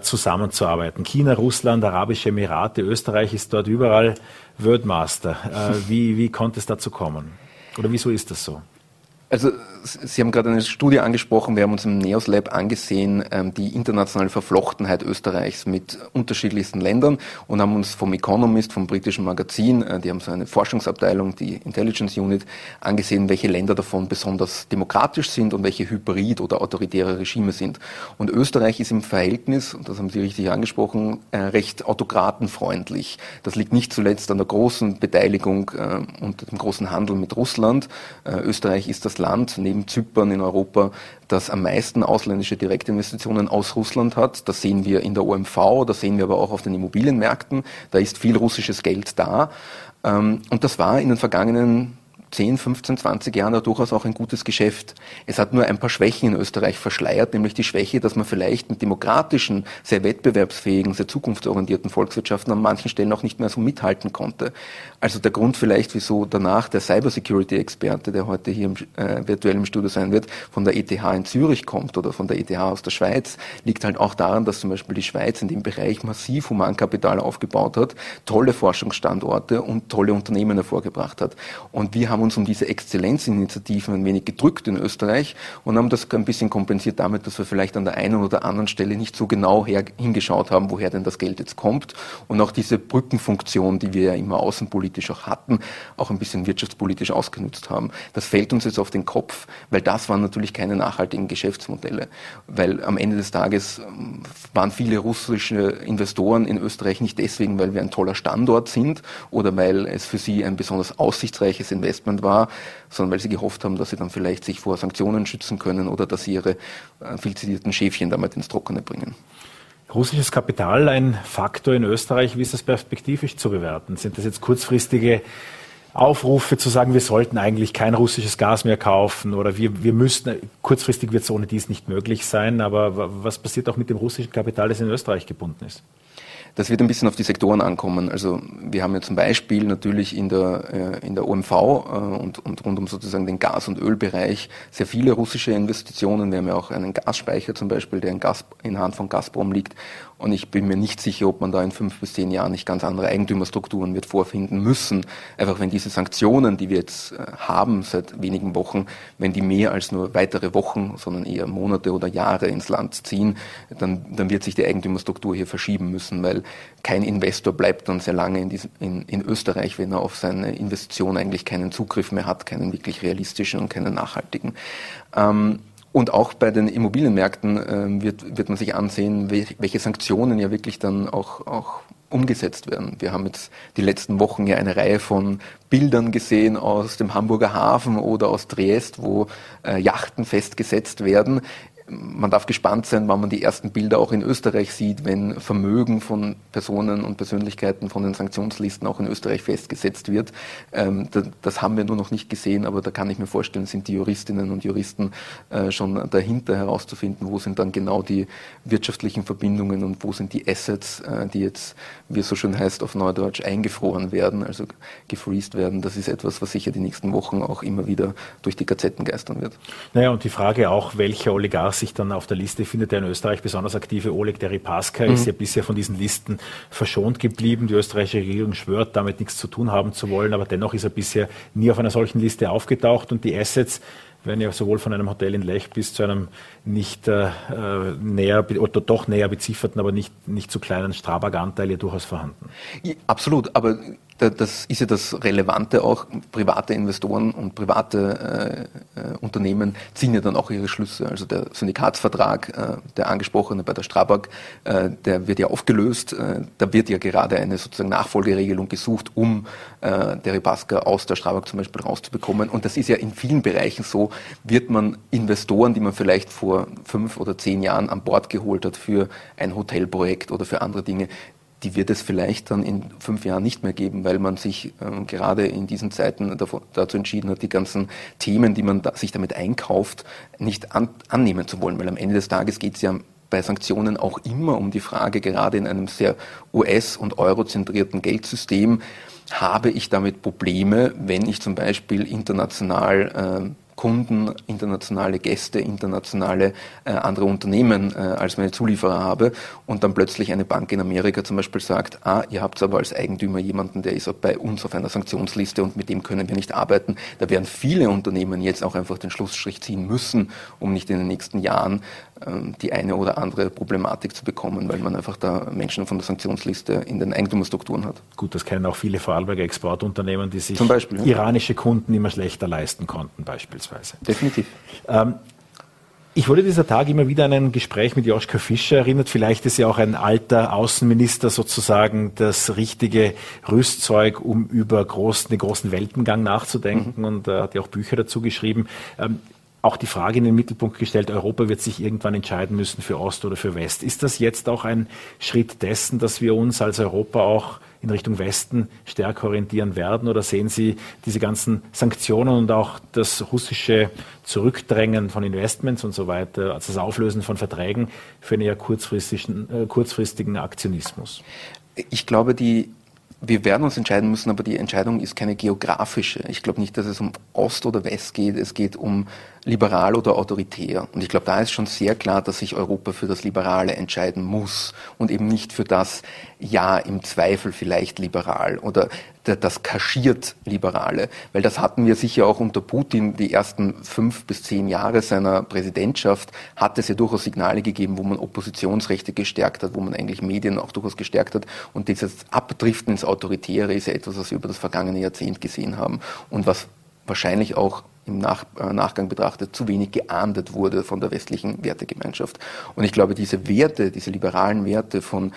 zusammenzuarbeiten. China, Russland, Arabische Emirate, Österreich ist dort überall Worldmaster. Äh, wie, wie konnte es dazu kommen? Oder wieso ist das so? Also Sie haben gerade eine Studie angesprochen, wir haben uns im NEOS Lab angesehen, ähm, die internationale Verflochtenheit Österreichs mit unterschiedlichsten Ländern und haben uns vom Economist, vom britischen Magazin, äh, die haben so eine Forschungsabteilung, die Intelligence Unit, angesehen, welche Länder davon besonders demokratisch sind und welche hybrid- oder autoritäre Regime sind. Und Österreich ist im Verhältnis, und das haben Sie richtig angesprochen, äh, recht autokratenfreundlich. Das liegt nicht zuletzt an der großen Beteiligung äh, und dem großen Handel mit Russland. Österreich ist das Land neben Zypern in Europa, das am meisten ausländische Direktinvestitionen aus Russland hat. Das sehen wir in der OMV, das sehen wir aber auch auf den Immobilienmärkten. Da ist viel russisches Geld da. Ähm, und das war in den vergangenen 10, 15, 20 Jahren da durchaus auch ein gutes Geschäft. Es hat nur ein paar Schwächen in Österreich verschleiert, nämlich die Schwäche, dass man vielleicht mit demokratischen, sehr wettbewerbsfähigen, sehr zukunftsorientierten Volkswirtschaften an manchen Stellen auch nicht mehr so mithalten konnte. Also der Grund vielleicht, wieso danach der Cybersecurity-Experte, der heute hier im, äh, virtuell Studio sein wird, von der ETH in Zürich kommt oder von der ETH aus der Schweiz, liegt halt auch daran, dass zum Beispiel die Schweiz in dem Bereich massiv Humankapital aufgebaut hat, tolle Forschungsstandorte und tolle Unternehmen hervorgebracht hat. Und wir haben haben uns um diese Exzellenzinitiativen ein wenig gedrückt in Österreich und haben das ein bisschen kompensiert damit, dass wir vielleicht an der einen oder anderen Stelle nicht so genau her, hingeschaut haben, woher denn das Geld jetzt kommt und auch diese Brückenfunktion, die wir ja immer außenpolitisch auch hatten, auch ein bisschen wirtschaftspolitisch ausgenutzt haben. Das fällt uns jetzt auf den Kopf, weil das waren natürlich keine nachhaltigen Geschäftsmodelle, weil am Ende des Tages ähm, waren viele russische Investoren in Österreich nicht deswegen, weil wir ein toller Standort sind oder weil es für sie ein besonders aussichtsreiches Investment Investment war, sondern weil sie gehofft haben, dass sie dann vielleicht sich vor Sanktionen schützen können oder dass sie ihre äh, viel zitierten Schäfchen damit ins Trockene bringen. Russisches Kapital ein Faktor in Österreich. Wie ist das perspektivisch zu bewerten? Sind das jetzt kurzfristige Aufrufe zu sagen, wir sollten eigentlich kein russisches Gas mehr kaufen oder wir, wir müssten, kurzfristig wird es ohne dies nicht möglich sein, aber was passiert auch mit dem russischen Kapital, das in Österreich gebunden ist? Das wird ein bisschen auf die Sektoren ankommen. Also wir haben ja zum Beispiel natürlich in der, äh, in der OMV äh, und, und rund um sozusagen den Gas- und Ölbereich sehr viele russische Investitionen. Wir haben ja auch einen Gasspeicher zum Beispiel, der in, Gas, in Hand von Gazprom liegt. Und ich bin mir nicht sicher, ob man da in fünf bis zehn Jahren nicht ganz andere Eigentümerstrukturen wird vorfinden müssen. Einfach wenn diese Sanktionen, die wir jetzt äh, haben seit wenigen Wochen, wenn die mehr als nur weitere Wochen, sondern eher Monate oder Jahre ins Land ziehen, dann, dann wird sich die Eigentümerstruktur hier verschieben müssen, weil kein Investor bleibt dann sehr lange in, diesem, in, in Österreich, wenn er auf seine Investition eigentlich keinen Zugriff mehr hat, keinen wirklich realistischen und keinen nachhaltigen. Ähm, und auch bei den Immobilienmärkten äh, wird, wird man sich ansehen, welche Sanktionen ja wirklich dann auch, auch umgesetzt werden. Wir haben jetzt die letzten Wochen ja eine Reihe von Bildern gesehen aus dem Hamburger Hafen oder aus Triest, wo äh, Yachten festgesetzt werden man darf gespannt sein, wann man die ersten Bilder auch in Österreich sieht, wenn Vermögen von Personen und Persönlichkeiten von den Sanktionslisten auch in Österreich festgesetzt wird. Ähm, das haben wir nur noch nicht gesehen, aber da kann ich mir vorstellen, sind die Juristinnen und Juristen äh, schon dahinter herauszufinden, wo sind dann genau die wirtschaftlichen Verbindungen und wo sind die Assets, äh, die jetzt, wie es so schön heißt, auf Neudeutsch eingefroren werden, also gefreezed werden. Das ist etwas, was sicher die nächsten Wochen auch immer wieder durch die Gazetten geistern wird. Naja, und die Frage auch, welcher Oligarch sich dann auf der Liste findet. Der in Österreich besonders aktive Oleg Deripaska mhm. ist ja bisher von diesen Listen verschont geblieben. Die österreichische Regierung schwört, damit nichts zu tun haben zu wollen, aber dennoch ist er bisher nie auf einer solchen Liste aufgetaucht und die Assets werden ja sowohl von einem Hotel in Lech bis zu einem nicht äh, äh näher oder doch näher bezifferten, aber nicht, nicht zu kleinen Strabag-Anteil ja durchaus vorhanden. Absolut, aber das ist ja das Relevante auch. Private Investoren und private äh, äh, Unternehmen ziehen ja dann auch ihre Schlüsse. Also der Syndikatsvertrag, äh, der angesprochene bei der Strabag, äh, der wird ja aufgelöst. Äh, da wird ja gerade eine sozusagen Nachfolgeregelung gesucht, um äh, der Ribaska aus der Strabag zum Beispiel rauszubekommen. Und das ist ja in vielen Bereichen so, wird man Investoren, die man vielleicht vor fünf oder zehn Jahren an Bord geholt hat für ein Hotelprojekt oder für andere Dinge, die wird es vielleicht dann in fünf Jahren nicht mehr geben, weil man sich äh, gerade in diesen Zeiten davon, dazu entschieden hat, die ganzen Themen, die man da, sich damit einkauft, nicht an, annehmen zu wollen. Weil am Ende des Tages geht es ja bei Sanktionen auch immer um die Frage, gerade in einem sehr US- und eurozentrierten Geldsystem, habe ich damit Probleme, wenn ich zum Beispiel international äh, Kunden, internationale Gäste, internationale äh, andere Unternehmen äh, als meine Zulieferer habe und dann plötzlich eine Bank in Amerika zum Beispiel sagt, ah, ihr habt aber als Eigentümer jemanden, der ist bei uns auf einer Sanktionsliste und mit dem können wir nicht arbeiten. Da werden viele Unternehmen jetzt auch einfach den Schlussstrich ziehen müssen, um nicht in den nächsten Jahren ähm, die eine oder andere Problematik zu bekommen, weil man einfach da Menschen von der Sanktionsliste in den Eigentümerstrukturen hat. Gut, das kennen auch viele Vorarlberger Exportunternehmen, die sich Beispiel, iranische Kunden immer schlechter leisten konnten, beispielsweise. Definitiv. Ähm, Ich wurde dieser Tag immer wieder an ein Gespräch mit Joschka Fischer erinnert. Vielleicht ist ja auch ein alter Außenminister sozusagen das richtige Rüstzeug, um über groß, den großen Weltengang nachzudenken. Mhm. Und er hat ja auch Bücher dazu geschrieben. Ähm, auch die Frage in den Mittelpunkt gestellt, Europa wird sich irgendwann entscheiden müssen für Ost oder für West. Ist das jetzt auch ein Schritt dessen, dass wir uns als Europa auch in Richtung Westen stärker orientieren werden? Oder sehen Sie diese ganzen Sanktionen und auch das russische Zurückdrängen von Investments und so weiter, also das Auflösen von Verträgen für einen eher kurzfristigen, äh, kurzfristigen Aktionismus? Ich glaube, die wir werden uns entscheiden müssen, aber die Entscheidung ist keine geografische. Ich glaube nicht, dass es um Ost oder West geht. Es geht um liberal oder autoritär. Und ich glaube, da ist schon sehr klar, dass sich Europa für das Liberale entscheiden muss und eben nicht für das Ja im Zweifel vielleicht liberal oder das kaschiert Liberale. Weil das hatten wir sicher auch unter Putin die ersten fünf bis zehn Jahre seiner Präsidentschaft, hat es ja durchaus Signale gegeben, wo man Oppositionsrechte gestärkt hat, wo man eigentlich Medien auch durchaus gestärkt hat. Und dieses Abdriften ins Autoritäre ist ja etwas, was wir über das vergangene Jahrzehnt gesehen haben und was wahrscheinlich auch im Nach äh, Nachgang betrachtet zu wenig geahndet wurde von der westlichen Wertegemeinschaft. Und ich glaube, diese Werte, diese liberalen Werte von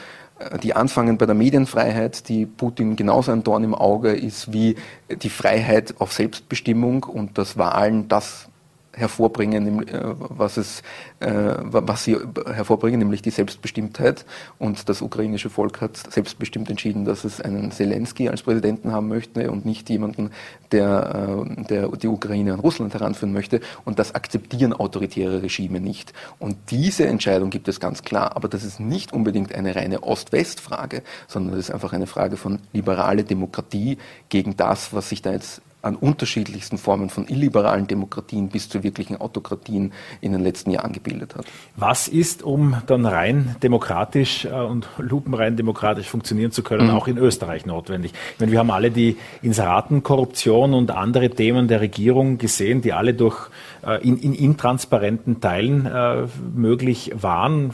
die anfangen bei der Medienfreiheit, die Putin genauso ein Dorn im Auge ist wie die Freiheit auf Selbstbestimmung und dass Wahlen das hervorbringen, äh, was, es, äh, was sie hervorbringen, nämlich die Selbstbestimmtheit. Und das ukrainische Volk hat selbstbestimmt entschieden, dass es einen Zelensky als Präsidenten haben möchte und nicht jemanden, der, äh, der die Ukraine an Russland heranführen möchte. Und das akzeptieren autoritäre Regime nicht. Und diese Entscheidung gibt es ganz klar. Aber das ist nicht unbedingt eine reine Ost-West-Frage, sondern das ist einfach eine Frage von liberale Demokratie gegen das, was sich da jetzt an unterschiedlichsten Formen von illiberalen Demokratien bis zu wirklichen Autokratien in den letzten Jahren gebildet hat. Was ist, um dann rein demokratisch äh, und lupenrein demokratisch funktionieren zu können, mhm. auch in Österreich notwendig? Ich meine, wir haben alle die Inseratenkorruption und andere Themen der Regierung gesehen, die alle durch äh, in, in intransparenten Teilen äh, möglich waren,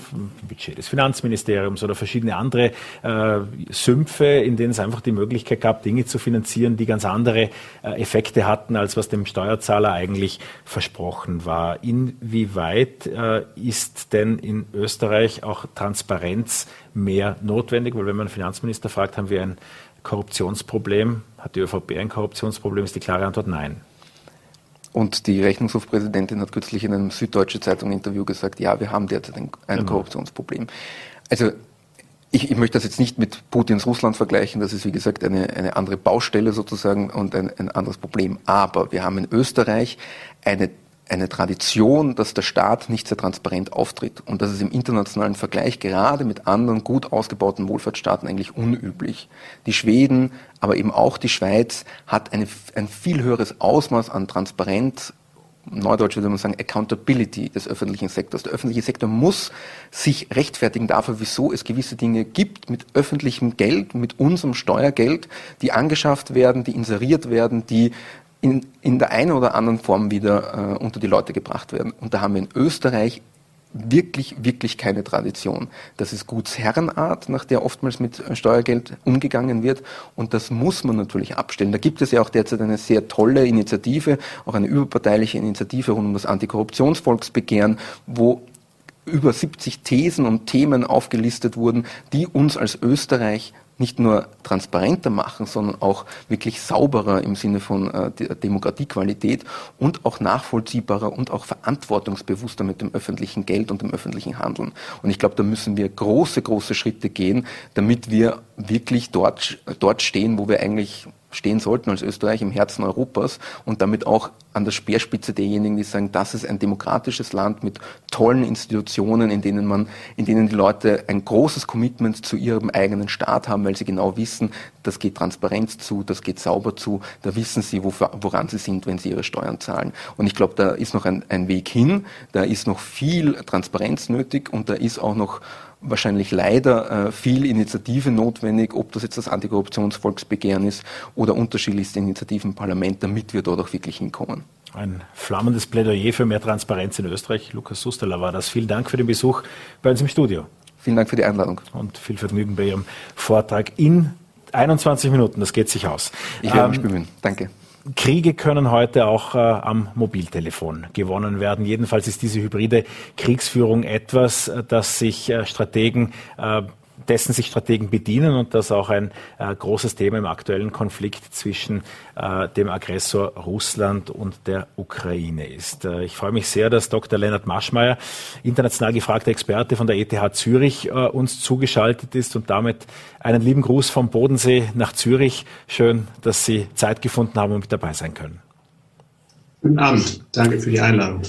Budget des Finanzministeriums oder verschiedene andere äh, Sümpfe, in denen es einfach die Möglichkeit gab, Dinge zu finanzieren, die ganz andere äh, Effekte hatten, als was dem Steuerzahler eigentlich versprochen war. Inwieweit äh, ist denn in Österreich auch Transparenz mehr notwendig? Weil wenn man Finanzminister fragt, haben wir ein Korruptionsproblem? Hat die ÖVP ein Korruptionsproblem? Ist die klare Antwort nein. Und die Rechnungshofpräsidentin hat kürzlich in einem Süddeutsche Zeitung Interview gesagt, ja, wir haben derzeit ein, ein genau. Korruptionsproblem. Also ich, ich möchte das jetzt nicht mit Putins Russland vergleichen, das ist wie gesagt eine, eine andere Baustelle sozusagen und ein, ein anderes Problem. Aber wir haben in Österreich eine eine Tradition, dass der Staat nicht sehr transparent auftritt. Und das ist im internationalen Vergleich gerade mit anderen gut ausgebauten Wohlfahrtsstaaten eigentlich unüblich. Die Schweden, aber eben auch die Schweiz hat eine, ein viel höheres Ausmaß an Transparenz Neudeutsch würde man sagen, Accountability des öffentlichen Sektors. Der öffentliche Sektor muss sich rechtfertigen dafür, wieso es gewisse Dinge gibt mit öffentlichem Geld, mit unserem Steuergeld, die angeschafft werden, die inseriert werden, die in, in der einen oder anderen Form wieder äh, unter die Leute gebracht werden. Und da haben wir in Österreich wirklich, wirklich keine Tradition. Das ist Gutsherrenart, nach der oftmals mit Steuergeld umgegangen wird. Und das muss man natürlich abstellen. Da gibt es ja auch derzeit eine sehr tolle Initiative, auch eine überparteiliche Initiative rund um das Antikorruptionsvolksbegehren, wo über 70 Thesen und Themen aufgelistet wurden, die uns als Österreich nicht nur transparenter machen, sondern auch wirklich sauberer im Sinne von äh, Demokratiequalität und auch nachvollziehbarer und auch verantwortungsbewusster mit dem öffentlichen Geld und dem öffentlichen Handeln. Und ich glaube, da müssen wir große, große Schritte gehen, damit wir wirklich dort, dort stehen, wo wir eigentlich stehen sollten als Österreich im Herzen Europas und damit auch an der Speerspitze derjenigen, die sagen, das ist ein demokratisches Land mit tollen Institutionen, in denen man, in denen die Leute ein großes Commitment zu ihrem eigenen Staat haben, weil sie genau wissen, das geht Transparenz zu, das geht sauber zu, da wissen sie, woran sie sind, wenn sie ihre Steuern zahlen. Und ich glaube, da ist noch ein, ein Weg hin, da ist noch viel Transparenz nötig und da ist auch noch wahrscheinlich leider äh, viel Initiative notwendig, ob das jetzt das Antikorruptionsvolksbegehren ist oder unterschiedlichste Initiativen im Parlament, damit wir dort auch wirklich hinkommen. Ein flammendes Plädoyer für mehr Transparenz in Österreich. Lukas Susterler war das. Vielen Dank für den Besuch bei uns im Studio. Vielen Dank für die Einladung. Und viel Vergnügen bei Ihrem Vortrag in 21 Minuten. Das geht sich aus. Ich werde ähm, mich bemühen. Danke. Kriege können heute auch äh, am Mobiltelefon gewonnen werden. Jedenfalls ist diese hybride Kriegsführung etwas, äh, das sich äh, Strategen äh, dessen sich Strategen bedienen und das auch ein äh, großes Thema im aktuellen Konflikt zwischen äh, dem Aggressor Russland und der Ukraine ist. Äh, ich freue mich sehr, dass Dr. Lennart Maschmeyer, international gefragter Experte von der ETH Zürich, äh, uns zugeschaltet ist und damit einen lieben Gruß vom Bodensee nach Zürich. Schön, dass Sie Zeit gefunden haben und mit dabei sein können. Guten Abend. Danke für die Einladung.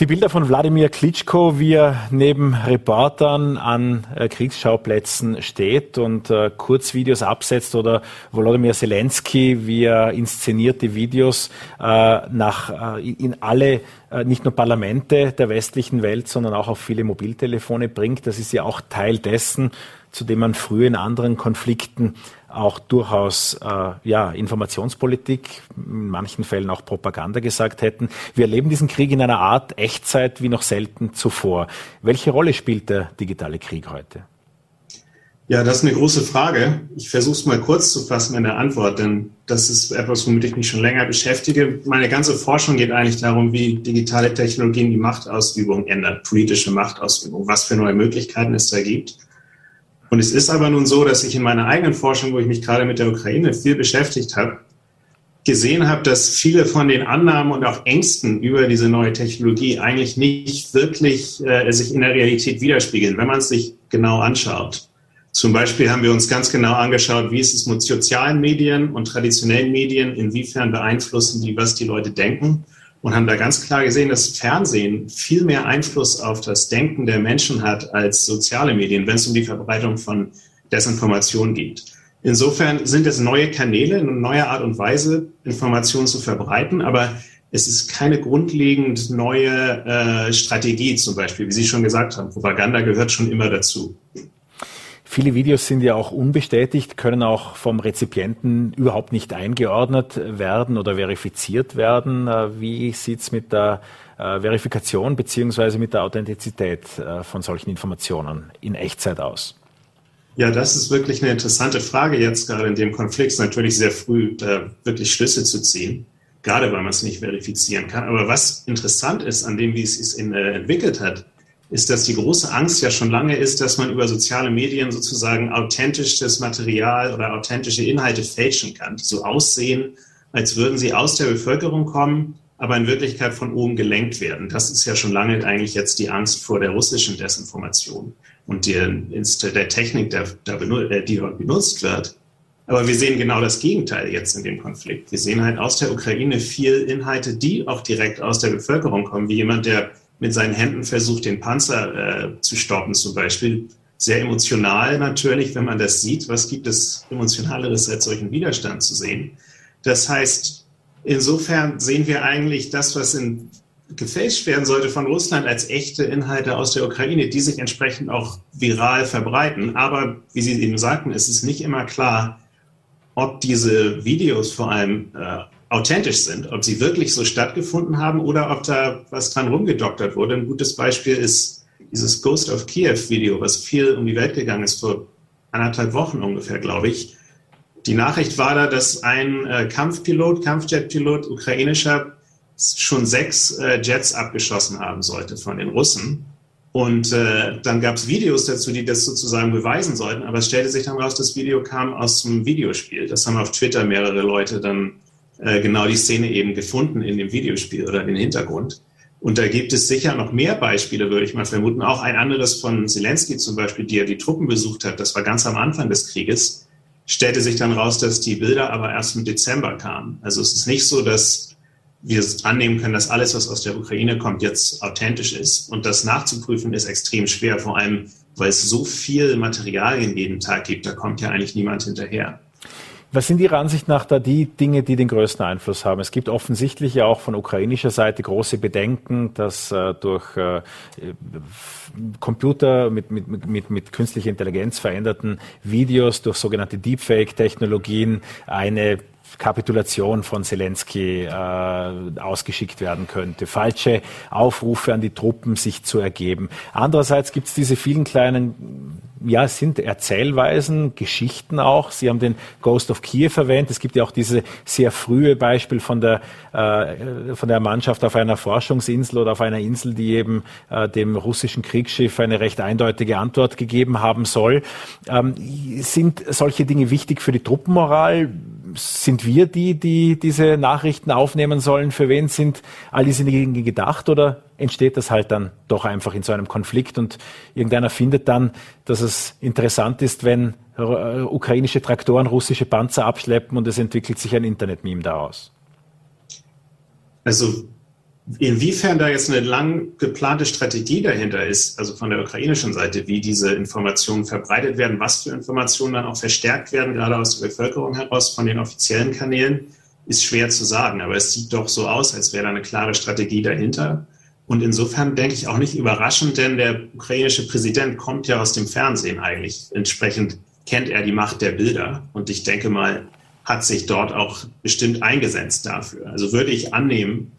Die Bilder von Wladimir Klitschko, wie er neben Reportern an äh, Kriegsschauplätzen steht und äh, Kurzvideos absetzt oder Volodymyr Zelensky, wie er inszenierte Videos äh, nach, in alle, nicht nur Parlamente der westlichen Welt, sondern auch auf viele Mobiltelefone bringt. Das ist ja auch Teil dessen, zu dem man früher in anderen Konflikten auch durchaus äh, ja, Informationspolitik, in manchen Fällen auch Propaganda gesagt hätten. Wir erleben diesen Krieg in einer Art Echtzeit wie noch selten zuvor. Welche Rolle spielt der digitale Krieg heute? Ja, das ist eine große Frage. Ich versuche es mal kurz zu fassen in der Antwort, denn das ist etwas, womit ich mich schon länger beschäftige. Meine ganze Forschung geht eigentlich darum, wie digitale Technologien die Machtausübung ändern, politische Machtausübung, was für neue Möglichkeiten es da gibt. Und es ist aber nun so, dass ich in meiner eigenen Forschung, wo ich mich gerade mit der Ukraine viel beschäftigt habe, gesehen habe, dass viele von den Annahmen und auch Ängsten über diese neue Technologie eigentlich nicht wirklich äh, sich in der Realität widerspiegeln, wenn man es sich genau anschaut. Zum Beispiel haben wir uns ganz genau angeschaut, wie ist es mit sozialen Medien und traditionellen Medien, inwiefern beeinflussen die, was die Leute denken und haben da ganz klar gesehen, dass Fernsehen viel mehr Einfluss auf das Denken der Menschen hat als soziale Medien, wenn es um die Verbreitung von Desinformation geht. Insofern sind es neue Kanäle, eine neue Art und Weise, Informationen zu verbreiten, aber es ist keine grundlegend neue äh, Strategie zum Beispiel, wie Sie schon gesagt haben. Propaganda gehört schon immer dazu. Viele Videos sind ja auch unbestätigt, können auch vom Rezipienten überhaupt nicht eingeordnet werden oder verifiziert werden. Äh, wie sieht's mit der äh, Verifikation beziehungsweise mit der Authentizität äh, von solchen Informationen in Echtzeit aus? Ja, das ist wirklich eine interessante Frage jetzt gerade in dem Konflikt. Es natürlich sehr früh, da wirklich Schlüsse zu ziehen, gerade weil man es nicht verifizieren kann. Aber was interessant ist an dem, wie es sich entwickelt hat, ist, dass die große Angst ja schon lange ist, dass man über soziale Medien sozusagen authentisches Material oder authentische Inhalte fälschen kann, die so aussehen, als würden sie aus der Bevölkerung kommen, aber in Wirklichkeit von oben gelenkt werden. Das ist ja schon lange eigentlich jetzt die Angst vor der russischen Desinformation und der, der Technik, der, der, die dort benutzt wird. Aber wir sehen genau das Gegenteil jetzt in dem Konflikt. Wir sehen halt aus der Ukraine viel Inhalte, die auch direkt aus der Bevölkerung kommen, wie jemand, der mit seinen Händen versucht, den Panzer äh, zu stoppen zum Beispiel. Sehr emotional natürlich, wenn man das sieht. Was gibt es emotionaleres, als solchen Widerstand zu sehen? Das heißt, insofern sehen wir eigentlich das, was in, gefälscht werden sollte von Russland als echte Inhalte aus der Ukraine, die sich entsprechend auch viral verbreiten. Aber wie Sie eben sagten, ist es nicht immer klar, ob diese Videos vor allem äh, authentisch sind, ob sie wirklich so stattgefunden haben oder ob da was dran rumgedoktert wurde. Ein gutes Beispiel ist dieses Ghost of Kiev Video, was viel um die Welt gegangen ist, vor anderthalb Wochen ungefähr, glaube ich. Die Nachricht war da, dass ein äh, Kampfpilot, Kampfjetpilot, ukrainischer, schon sechs äh, Jets abgeschossen haben sollte von den Russen. Und äh, dann gab es Videos dazu, die das sozusagen beweisen sollten. Aber es stellte sich dann raus, das Video kam aus einem Videospiel. Das haben auf Twitter mehrere Leute dann äh, genau die Szene eben gefunden in dem Videospiel oder den Hintergrund. Und da gibt es sicher noch mehr Beispiele, würde ich mal vermuten. Auch ein anderes von Zelensky zum Beispiel, die er die Truppen besucht hat. Das war ganz am Anfang des Krieges. Stellte sich dann raus, dass die Bilder aber erst im Dezember kamen. Also es ist nicht so, dass wir annehmen können, dass alles, was aus der Ukraine kommt, jetzt authentisch ist. Und das nachzuprüfen ist extrem schwer, vor allem, weil es so viel Materialien jeden Tag gibt. Da kommt ja eigentlich niemand hinterher. Was sind Ihrer Ansicht nach da die Dinge, die den größten Einfluss haben? Es gibt offensichtlich ja auch von ukrainischer Seite große Bedenken, dass äh, durch äh, Computer mit, mit, mit, mit künstlicher Intelligenz veränderten Videos, durch sogenannte Deepfake-Technologien eine Kapitulation von Zelensky äh, ausgeschickt werden könnte, falsche Aufrufe an die Truppen sich zu ergeben. Andererseits gibt es diese vielen kleinen ja, es sind Erzählweisen, Geschichten auch. Sie haben den Ghost of Kiev erwähnt. Es gibt ja auch diese sehr frühe Beispiel von der, äh, von der Mannschaft auf einer Forschungsinsel oder auf einer Insel, die eben äh, dem russischen Kriegsschiff eine recht eindeutige Antwort gegeben haben soll. Ähm, sind solche Dinge wichtig für die Truppenmoral? sind wir die, die diese Nachrichten aufnehmen sollen? Für wen sind all diese Dinge gedacht? Oder entsteht das halt dann doch einfach in so einem Konflikt und irgendeiner findet dann, dass es interessant ist, wenn äh, ukrainische Traktoren russische Panzer abschleppen und es entwickelt sich ein Internet-Meme daraus? Also Inwiefern da jetzt eine lang geplante Strategie dahinter ist, also von der ukrainischen Seite, wie diese Informationen verbreitet werden, was für Informationen dann auch verstärkt werden, gerade aus der Bevölkerung heraus, von den offiziellen Kanälen, ist schwer zu sagen. Aber es sieht doch so aus, als wäre da eine klare Strategie dahinter. Und insofern denke ich auch nicht überraschend, denn der ukrainische Präsident kommt ja aus dem Fernsehen eigentlich. Entsprechend kennt er die Macht der Bilder. Und ich denke mal, hat sich dort auch bestimmt eingesetzt dafür. Also würde ich annehmen,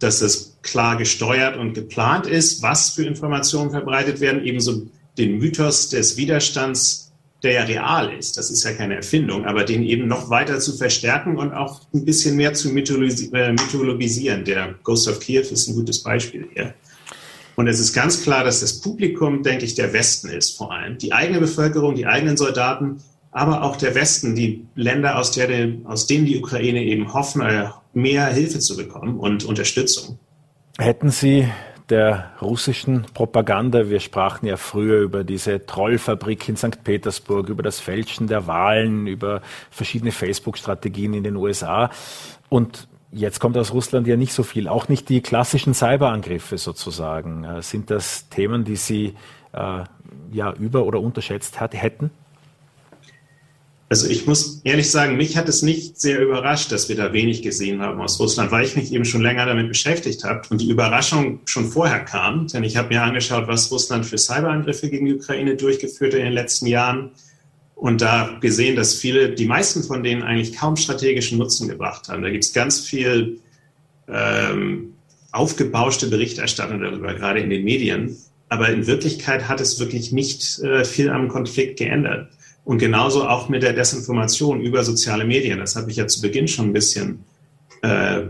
dass es klar gesteuert und geplant ist, was für Informationen verbreitet werden, ebenso den Mythos des Widerstands, der ja real ist, das ist ja keine Erfindung, aber den eben noch weiter zu verstärken und auch ein bisschen mehr zu äh, mythologisieren. Der Ghost of Kiev ist ein gutes Beispiel hier. Und es ist ganz klar, dass das Publikum, denke ich, der Westen ist vor allem. Die eigene Bevölkerung, die eigenen Soldaten, aber auch der Westen, die Länder, aus, der, aus denen die Ukraine eben hoffen, äh, mehr Hilfe zu bekommen und Unterstützung. Hätten Sie der russischen Propaganda. Wir sprachen ja früher über diese Trollfabrik in St. Petersburg, über das Fälschen der Wahlen, über verschiedene Facebook-Strategien in den USA. Und jetzt kommt aus Russland ja nicht so viel, auch nicht die klassischen Cyberangriffe sozusagen. Äh, sind das Themen, die Sie äh, ja über- oder unterschätzt hat, hätten? Also ich muss ehrlich sagen, mich hat es nicht sehr überrascht, dass wir da wenig gesehen haben aus Russland, weil ich mich eben schon länger damit beschäftigt habe und die Überraschung schon vorher kam. Denn ich habe mir angeschaut, was Russland für Cyberangriffe gegen die Ukraine durchgeführt hat in den letzten Jahren und da gesehen, dass viele, die meisten von denen eigentlich kaum strategischen Nutzen gebracht haben. Da gibt es ganz viel ähm, aufgebauschte Berichterstattung darüber, gerade in den Medien. Aber in Wirklichkeit hat es wirklich nicht äh, viel am Konflikt geändert. Und genauso auch mit der Desinformation über soziale Medien. Das habe ich ja zu Beginn schon ein bisschen äh, äh,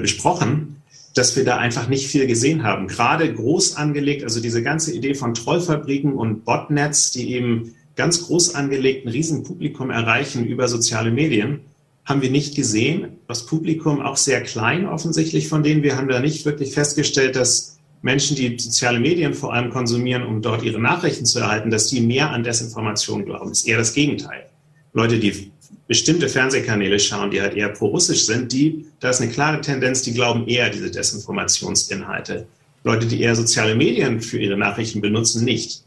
besprochen, dass wir da einfach nicht viel gesehen haben. Gerade groß angelegt, also diese ganze Idee von Trollfabriken und Botnets, die eben ganz groß angelegten Riesenpublikum erreichen über soziale Medien, haben wir nicht gesehen. Das Publikum auch sehr klein offensichtlich von denen. Wir haben da nicht wirklich festgestellt, dass Menschen, die soziale Medien vor allem konsumieren, um dort ihre Nachrichten zu erhalten, dass die mehr an Desinformation glauben. Das ist eher das Gegenteil. Leute, die bestimmte Fernsehkanäle schauen, die halt eher pro-russisch sind, die, da ist eine klare Tendenz, die glauben eher diese Desinformationsinhalte. Leute, die eher soziale Medien für ihre Nachrichten benutzen, nicht.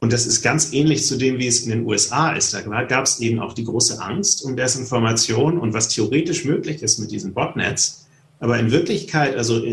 Und das ist ganz ähnlich zu dem, wie es in den USA ist. Da gab es eben auch die große Angst um Desinformation und was theoretisch möglich ist mit diesen Botnets. Aber in Wirklichkeit, also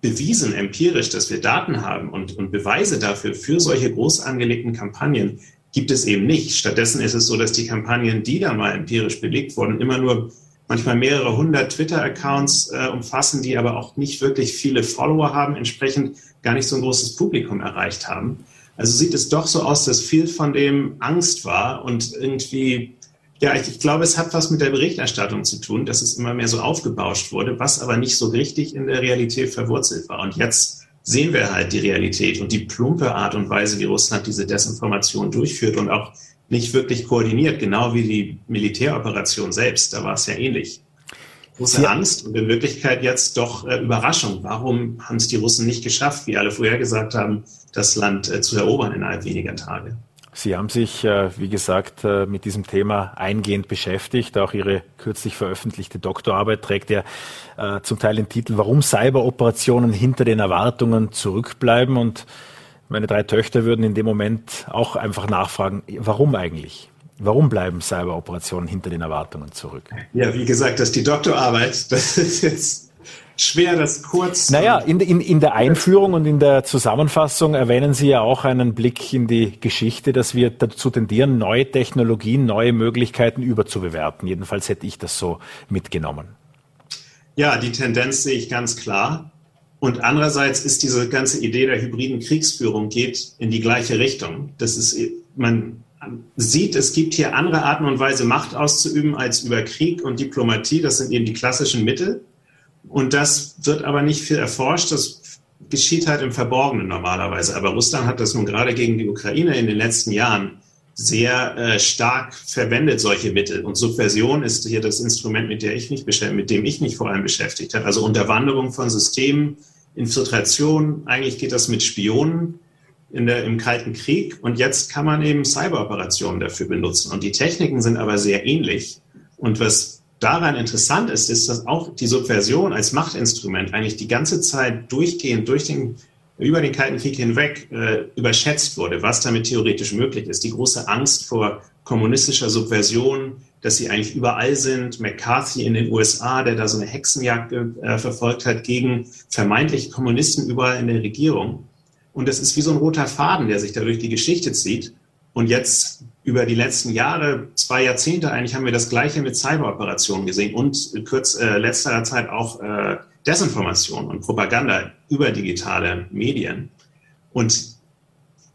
bewiesen empirisch, dass wir Daten haben und, und Beweise dafür für solche groß angelegten Kampagnen gibt es eben nicht. Stattdessen ist es so, dass die Kampagnen, die da mal empirisch belegt wurden, immer nur manchmal mehrere hundert Twitter-Accounts äh, umfassen, die aber auch nicht wirklich viele Follower haben, entsprechend gar nicht so ein großes Publikum erreicht haben. Also sieht es doch so aus, dass viel von dem Angst war und irgendwie ja, ich, ich, glaube, es hat was mit der Berichterstattung zu tun, dass es immer mehr so aufgebauscht wurde, was aber nicht so richtig in der Realität verwurzelt war. Und jetzt sehen wir halt die Realität und die plumpe Art und Weise, wie Russland diese Desinformation durchführt und auch nicht wirklich koordiniert, genau wie die Militäroperation selbst. Da war es ja ähnlich. Große ja. Angst und in Wirklichkeit jetzt doch äh, Überraschung. Warum haben es die Russen nicht geschafft, wie alle vorher gesagt haben, das Land äh, zu erobern innerhalb weniger Tage? Sie haben sich, äh, wie gesagt, äh, mit diesem Thema eingehend beschäftigt. Auch Ihre kürzlich veröffentlichte Doktorarbeit trägt ja äh, zum Teil den Titel Warum Cyberoperationen hinter den Erwartungen zurückbleiben. Und meine drei Töchter würden in dem Moment auch einfach nachfragen, warum eigentlich? Warum bleiben Cyberoperationen hinter den Erwartungen zurück? Ja, wie gesagt, das ist die Doktorarbeit. Das ist jetzt schwer, das kurz. Naja, in, in, in der Einführung und in der Zusammenfassung erwähnen Sie ja auch einen Blick in die Geschichte, dass wir dazu tendieren, neue Technologien, neue Möglichkeiten überzubewerten. Jedenfalls hätte ich das so mitgenommen. Ja, die Tendenz sehe ich ganz klar. Und andererseits ist diese ganze Idee der hybriden Kriegsführung geht in die gleiche Richtung. Das ist man sieht, es gibt hier andere Arten und Weise, Macht auszuüben als über Krieg und Diplomatie. Das sind eben die klassischen Mittel. Und das wird aber nicht viel erforscht. Das geschieht halt im Verborgenen normalerweise. Aber Russland hat das nun gerade gegen die Ukraine in den letzten Jahren sehr äh, stark verwendet, solche Mittel. Und Subversion ist hier das Instrument, mit, der ich mich mit dem ich mich vor allem beschäftigt habe. Also Unterwanderung von Systemen, Infiltration. Eigentlich geht das mit Spionen in der, im Kalten Krieg. Und jetzt kann man eben Cyberoperationen dafür benutzen. Und die Techniken sind aber sehr ähnlich. Und was daran interessant ist, ist, dass auch die Subversion als Machtinstrument eigentlich die ganze Zeit durchgehend durch den, über den Kalten Krieg hinweg äh, überschätzt wurde, was damit theoretisch möglich ist. Die große Angst vor kommunistischer Subversion, dass sie eigentlich überall sind. McCarthy in den USA, der da so eine Hexenjagd äh, verfolgt hat gegen vermeintliche Kommunisten überall in der Regierung. Und das ist wie so ein roter Faden, der sich da durch die Geschichte zieht. Und jetzt über die letzten Jahre, zwei Jahrzehnte eigentlich, haben wir das Gleiche mit Cyberoperationen gesehen und in kürz, äh, letzter Zeit auch äh, Desinformation und Propaganda über digitale Medien. Und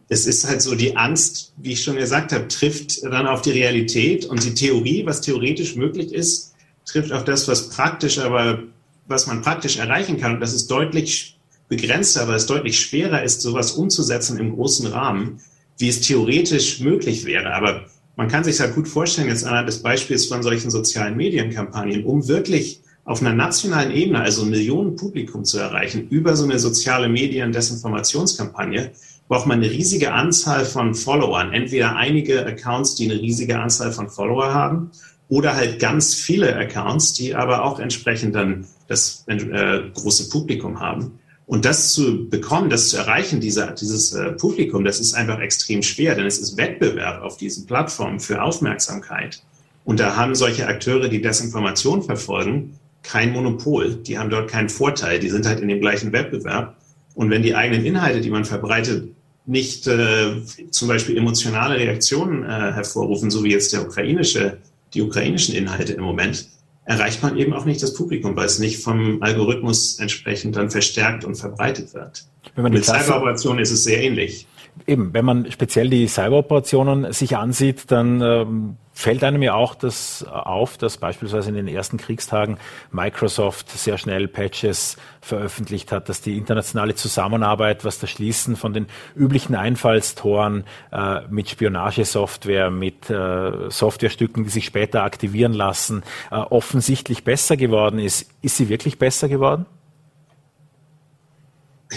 es ist halt so, die Angst, wie ich schon gesagt habe, trifft dann auf die Realität und die Theorie, was theoretisch möglich ist, trifft auf das, was praktisch, aber was man praktisch erreichen kann. Und das ist deutlich begrenzter, aber es deutlich schwerer ist, sowas umzusetzen im großen Rahmen, wie es theoretisch möglich wäre. Aber man kann sich halt gut vorstellen, jetzt anhand des Beispiels von solchen sozialen Medienkampagnen, um wirklich auf einer nationalen Ebene, also Millionen Publikum zu erreichen, über so eine soziale Medien-Desinformationskampagne, braucht man eine riesige Anzahl von Followern. Entweder einige Accounts, die eine riesige Anzahl von Follower haben, oder halt ganz viele Accounts, die aber auch entsprechend dann das äh, große Publikum haben. Und das zu bekommen, das zu erreichen, dieser, dieses äh, Publikum, das ist einfach extrem schwer, denn es ist Wettbewerb auf diesen Plattformen für Aufmerksamkeit. Und da haben solche Akteure, die Desinformation verfolgen, kein Monopol. Die haben dort keinen Vorteil. Die sind halt in dem gleichen Wettbewerb. Und wenn die eigenen Inhalte, die man verbreitet, nicht äh, zum Beispiel emotionale Reaktionen äh, hervorrufen, so wie jetzt der ukrainische, die ukrainischen Inhalte im Moment, erreicht man eben auch nicht das Publikum, weil es nicht vom Algorithmus entsprechend dann verstärkt und verbreitet wird. Mit Cyberoperationen ist es sehr ähnlich. Eben, wenn man speziell die Cyberoperationen sich ansieht, dann ähm, fällt einem ja auch das auf, dass beispielsweise in den ersten Kriegstagen Microsoft sehr schnell Patches veröffentlicht hat, dass die internationale Zusammenarbeit, was das Schließen von den üblichen Einfallstoren äh, mit Spionagesoftware, mit äh, Softwarestücken, die sich später aktivieren lassen, äh, offensichtlich besser geworden ist. Ist sie wirklich besser geworden?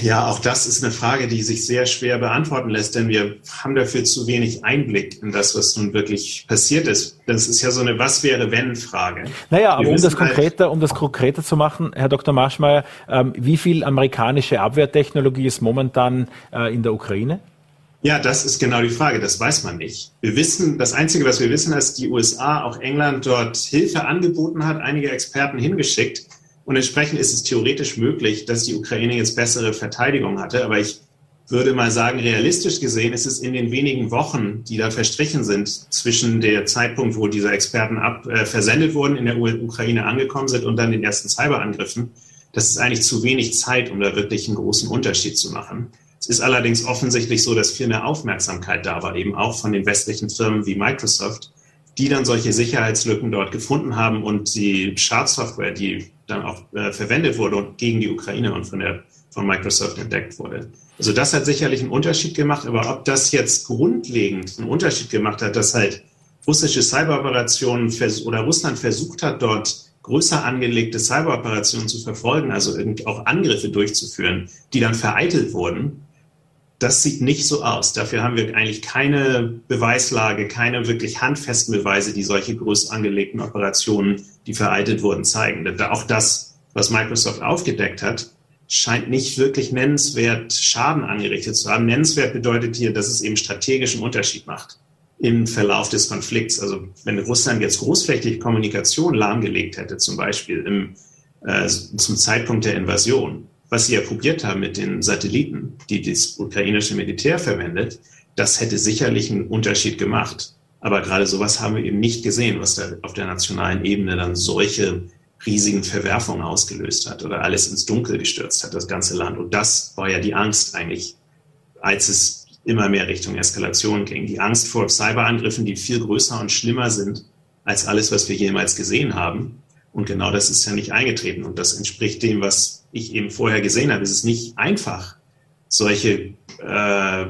Ja, auch das ist eine Frage, die sich sehr schwer beantworten lässt, denn wir haben dafür zu wenig Einblick in das, was nun wirklich passiert ist. Das ist ja so eine Was wäre wenn Frage. Naja, aber um das konkreter, um das konkreter zu machen, Herr Dr. Marschmeier, ähm, wie viel amerikanische Abwehrtechnologie ist momentan äh, in der Ukraine? Ja, das ist genau die Frage. Das weiß man nicht. Wir wissen, das Einzige, was wir wissen, ist, dass die USA, auch England dort Hilfe angeboten hat, einige Experten hingeschickt. Und entsprechend ist es theoretisch möglich, dass die Ukraine jetzt bessere Verteidigung hatte. Aber ich würde mal sagen, realistisch gesehen ist es in den wenigen Wochen, die da verstrichen sind, zwischen der Zeitpunkt, wo diese Experten ab, äh, versendet wurden, in der Ukraine angekommen sind und dann den ersten Cyberangriffen, das ist eigentlich zu wenig Zeit, um da wirklich einen großen Unterschied zu machen. Es ist allerdings offensichtlich so, dass viel mehr Aufmerksamkeit da war, eben auch von den westlichen Firmen wie Microsoft, die dann solche Sicherheitslücken dort gefunden haben und die Schadsoftware, die dann auch äh, verwendet wurde und gegen die Ukraine und von, der, von Microsoft entdeckt wurde. Also das hat sicherlich einen Unterschied gemacht, aber ob das jetzt grundlegend einen Unterschied gemacht hat, dass halt russische Cyberoperationen oder Russland versucht hat, dort größer angelegte Cyberoperationen zu verfolgen, also auch Angriffe durchzuführen, die dann vereitelt wurden, das sieht nicht so aus. Dafür haben wir eigentlich keine Beweislage, keine wirklich handfesten Beweise, die solche groß angelegten Operationen, die vereitelt wurden, zeigen. Auch das, was Microsoft aufgedeckt hat, scheint nicht wirklich nennenswert Schaden angerichtet zu haben. Nennenswert bedeutet hier, dass es eben strategischen Unterschied macht im Verlauf des Konflikts. Also wenn Russland jetzt großflächig Kommunikation lahmgelegt hätte, zum Beispiel im, äh, zum Zeitpunkt der Invasion, was sie ja probiert haben mit den Satelliten, die das ukrainische Militär verwendet, das hätte sicherlich einen Unterschied gemacht. Aber gerade sowas haben wir eben nicht gesehen, was da auf der nationalen Ebene dann solche riesigen Verwerfungen ausgelöst hat oder alles ins Dunkel gestürzt hat, das ganze Land. Und das war ja die Angst eigentlich, als es immer mehr Richtung Eskalation ging. Die Angst vor Cyberangriffen, die viel größer und schlimmer sind als alles, was wir jemals gesehen haben. Und genau das ist ja nicht eingetreten. Und das entspricht dem, was ich eben vorher gesehen habe. Es ist nicht einfach, solche äh,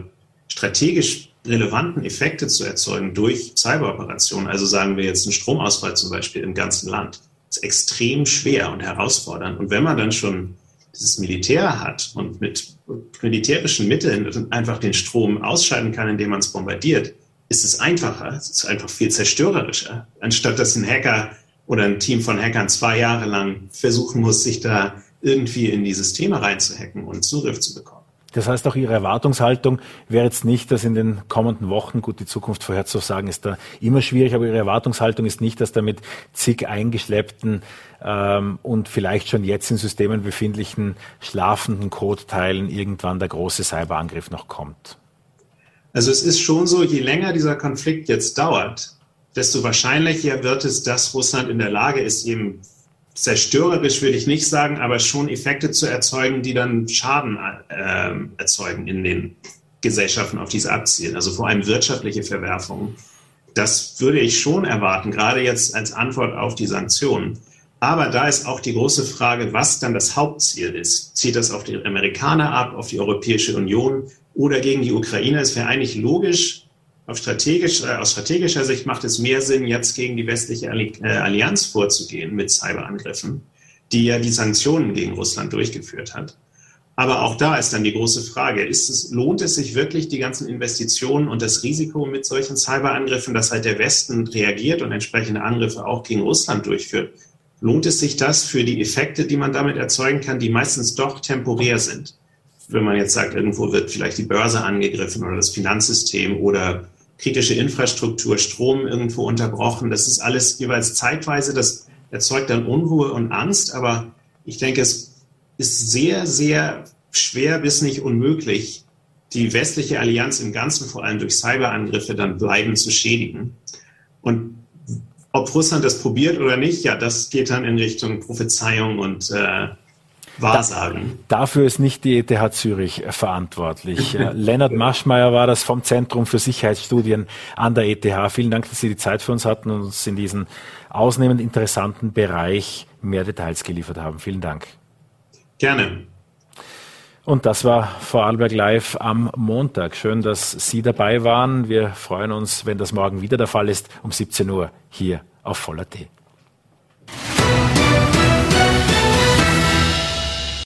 strategisch relevanten Effekte zu erzeugen durch Cyberoperationen. Also sagen wir jetzt einen Stromausfall zum Beispiel im ganzen Land. Das ist extrem schwer und herausfordernd. Und wenn man dann schon dieses Militär hat und mit militärischen Mitteln einfach den Strom ausschalten kann, indem man es bombardiert, ist es einfacher, es ist einfach viel zerstörerischer, anstatt dass ein Hacker oder ein Team von Hackern zwei Jahre lang versuchen muss, sich da irgendwie in die Systeme reinzuhacken und Zugriff zu bekommen. Das heißt, auch Ihre Erwartungshaltung wäre jetzt nicht, dass in den kommenden Wochen, gut, die Zukunft vorherzusagen ist da immer schwierig, aber Ihre Erwartungshaltung ist nicht, dass da mit zig eingeschleppten ähm, und vielleicht schon jetzt in Systemen befindlichen schlafenden Codeteilen irgendwann der große Cyberangriff noch kommt. Also es ist schon so, je länger dieser Konflikt jetzt dauert, desto wahrscheinlicher wird es, dass Russland in der Lage ist, eben zerstörerisch will ich nicht sagen, aber schon Effekte zu erzeugen, die dann Schaden äh, erzeugen in den Gesellschaften, auf die es abzielen. Also vor allem wirtschaftliche Verwerfungen. Das würde ich schon erwarten, gerade jetzt als Antwort auf die Sanktionen. Aber da ist auch die große Frage, was dann das Hauptziel ist. Zieht das auf die Amerikaner ab, auf die Europäische Union oder gegen die Ukraine? Es wäre eigentlich logisch, strategisch, äh, aus strategischer Sicht macht es mehr Sinn, jetzt gegen die westliche äh, Allianz vorzugehen mit Cyberangriffen, die ja die Sanktionen gegen Russland durchgeführt hat. Aber auch da ist dann die große Frage, ist es, lohnt es sich wirklich, die ganzen Investitionen und das Risiko mit solchen Cyberangriffen, dass halt der Westen reagiert und entsprechende Angriffe auch gegen Russland durchführt, lohnt es sich das für die Effekte, die man damit erzeugen kann, die meistens doch temporär sind? Wenn man jetzt sagt, irgendwo wird vielleicht die Börse angegriffen oder das Finanzsystem oder kritische Infrastruktur, Strom irgendwo unterbrochen. Das ist alles jeweils zeitweise. Das erzeugt dann Unruhe und Angst. Aber ich denke, es ist sehr, sehr schwer bis nicht unmöglich, die westliche Allianz im Ganzen, vor allem durch Cyberangriffe, dann bleiben zu schädigen. Und ob Russland das probiert oder nicht, ja, das geht dann in Richtung Prophezeiung und äh, Wahrsagen. Da, dafür ist nicht die ETH Zürich verantwortlich. Äh, Lennart Maschmeyer war das vom Zentrum für Sicherheitsstudien an der ETH. Vielen Dank, dass Sie die Zeit für uns hatten und uns in diesen ausnehmend interessanten Bereich mehr Details geliefert haben. Vielen Dank. Gerne. Und das war Vorarlberg Live am Montag. Schön, dass Sie dabei waren. Wir freuen uns, wenn das morgen wieder der Fall ist, um 17 Uhr hier auf Voller T.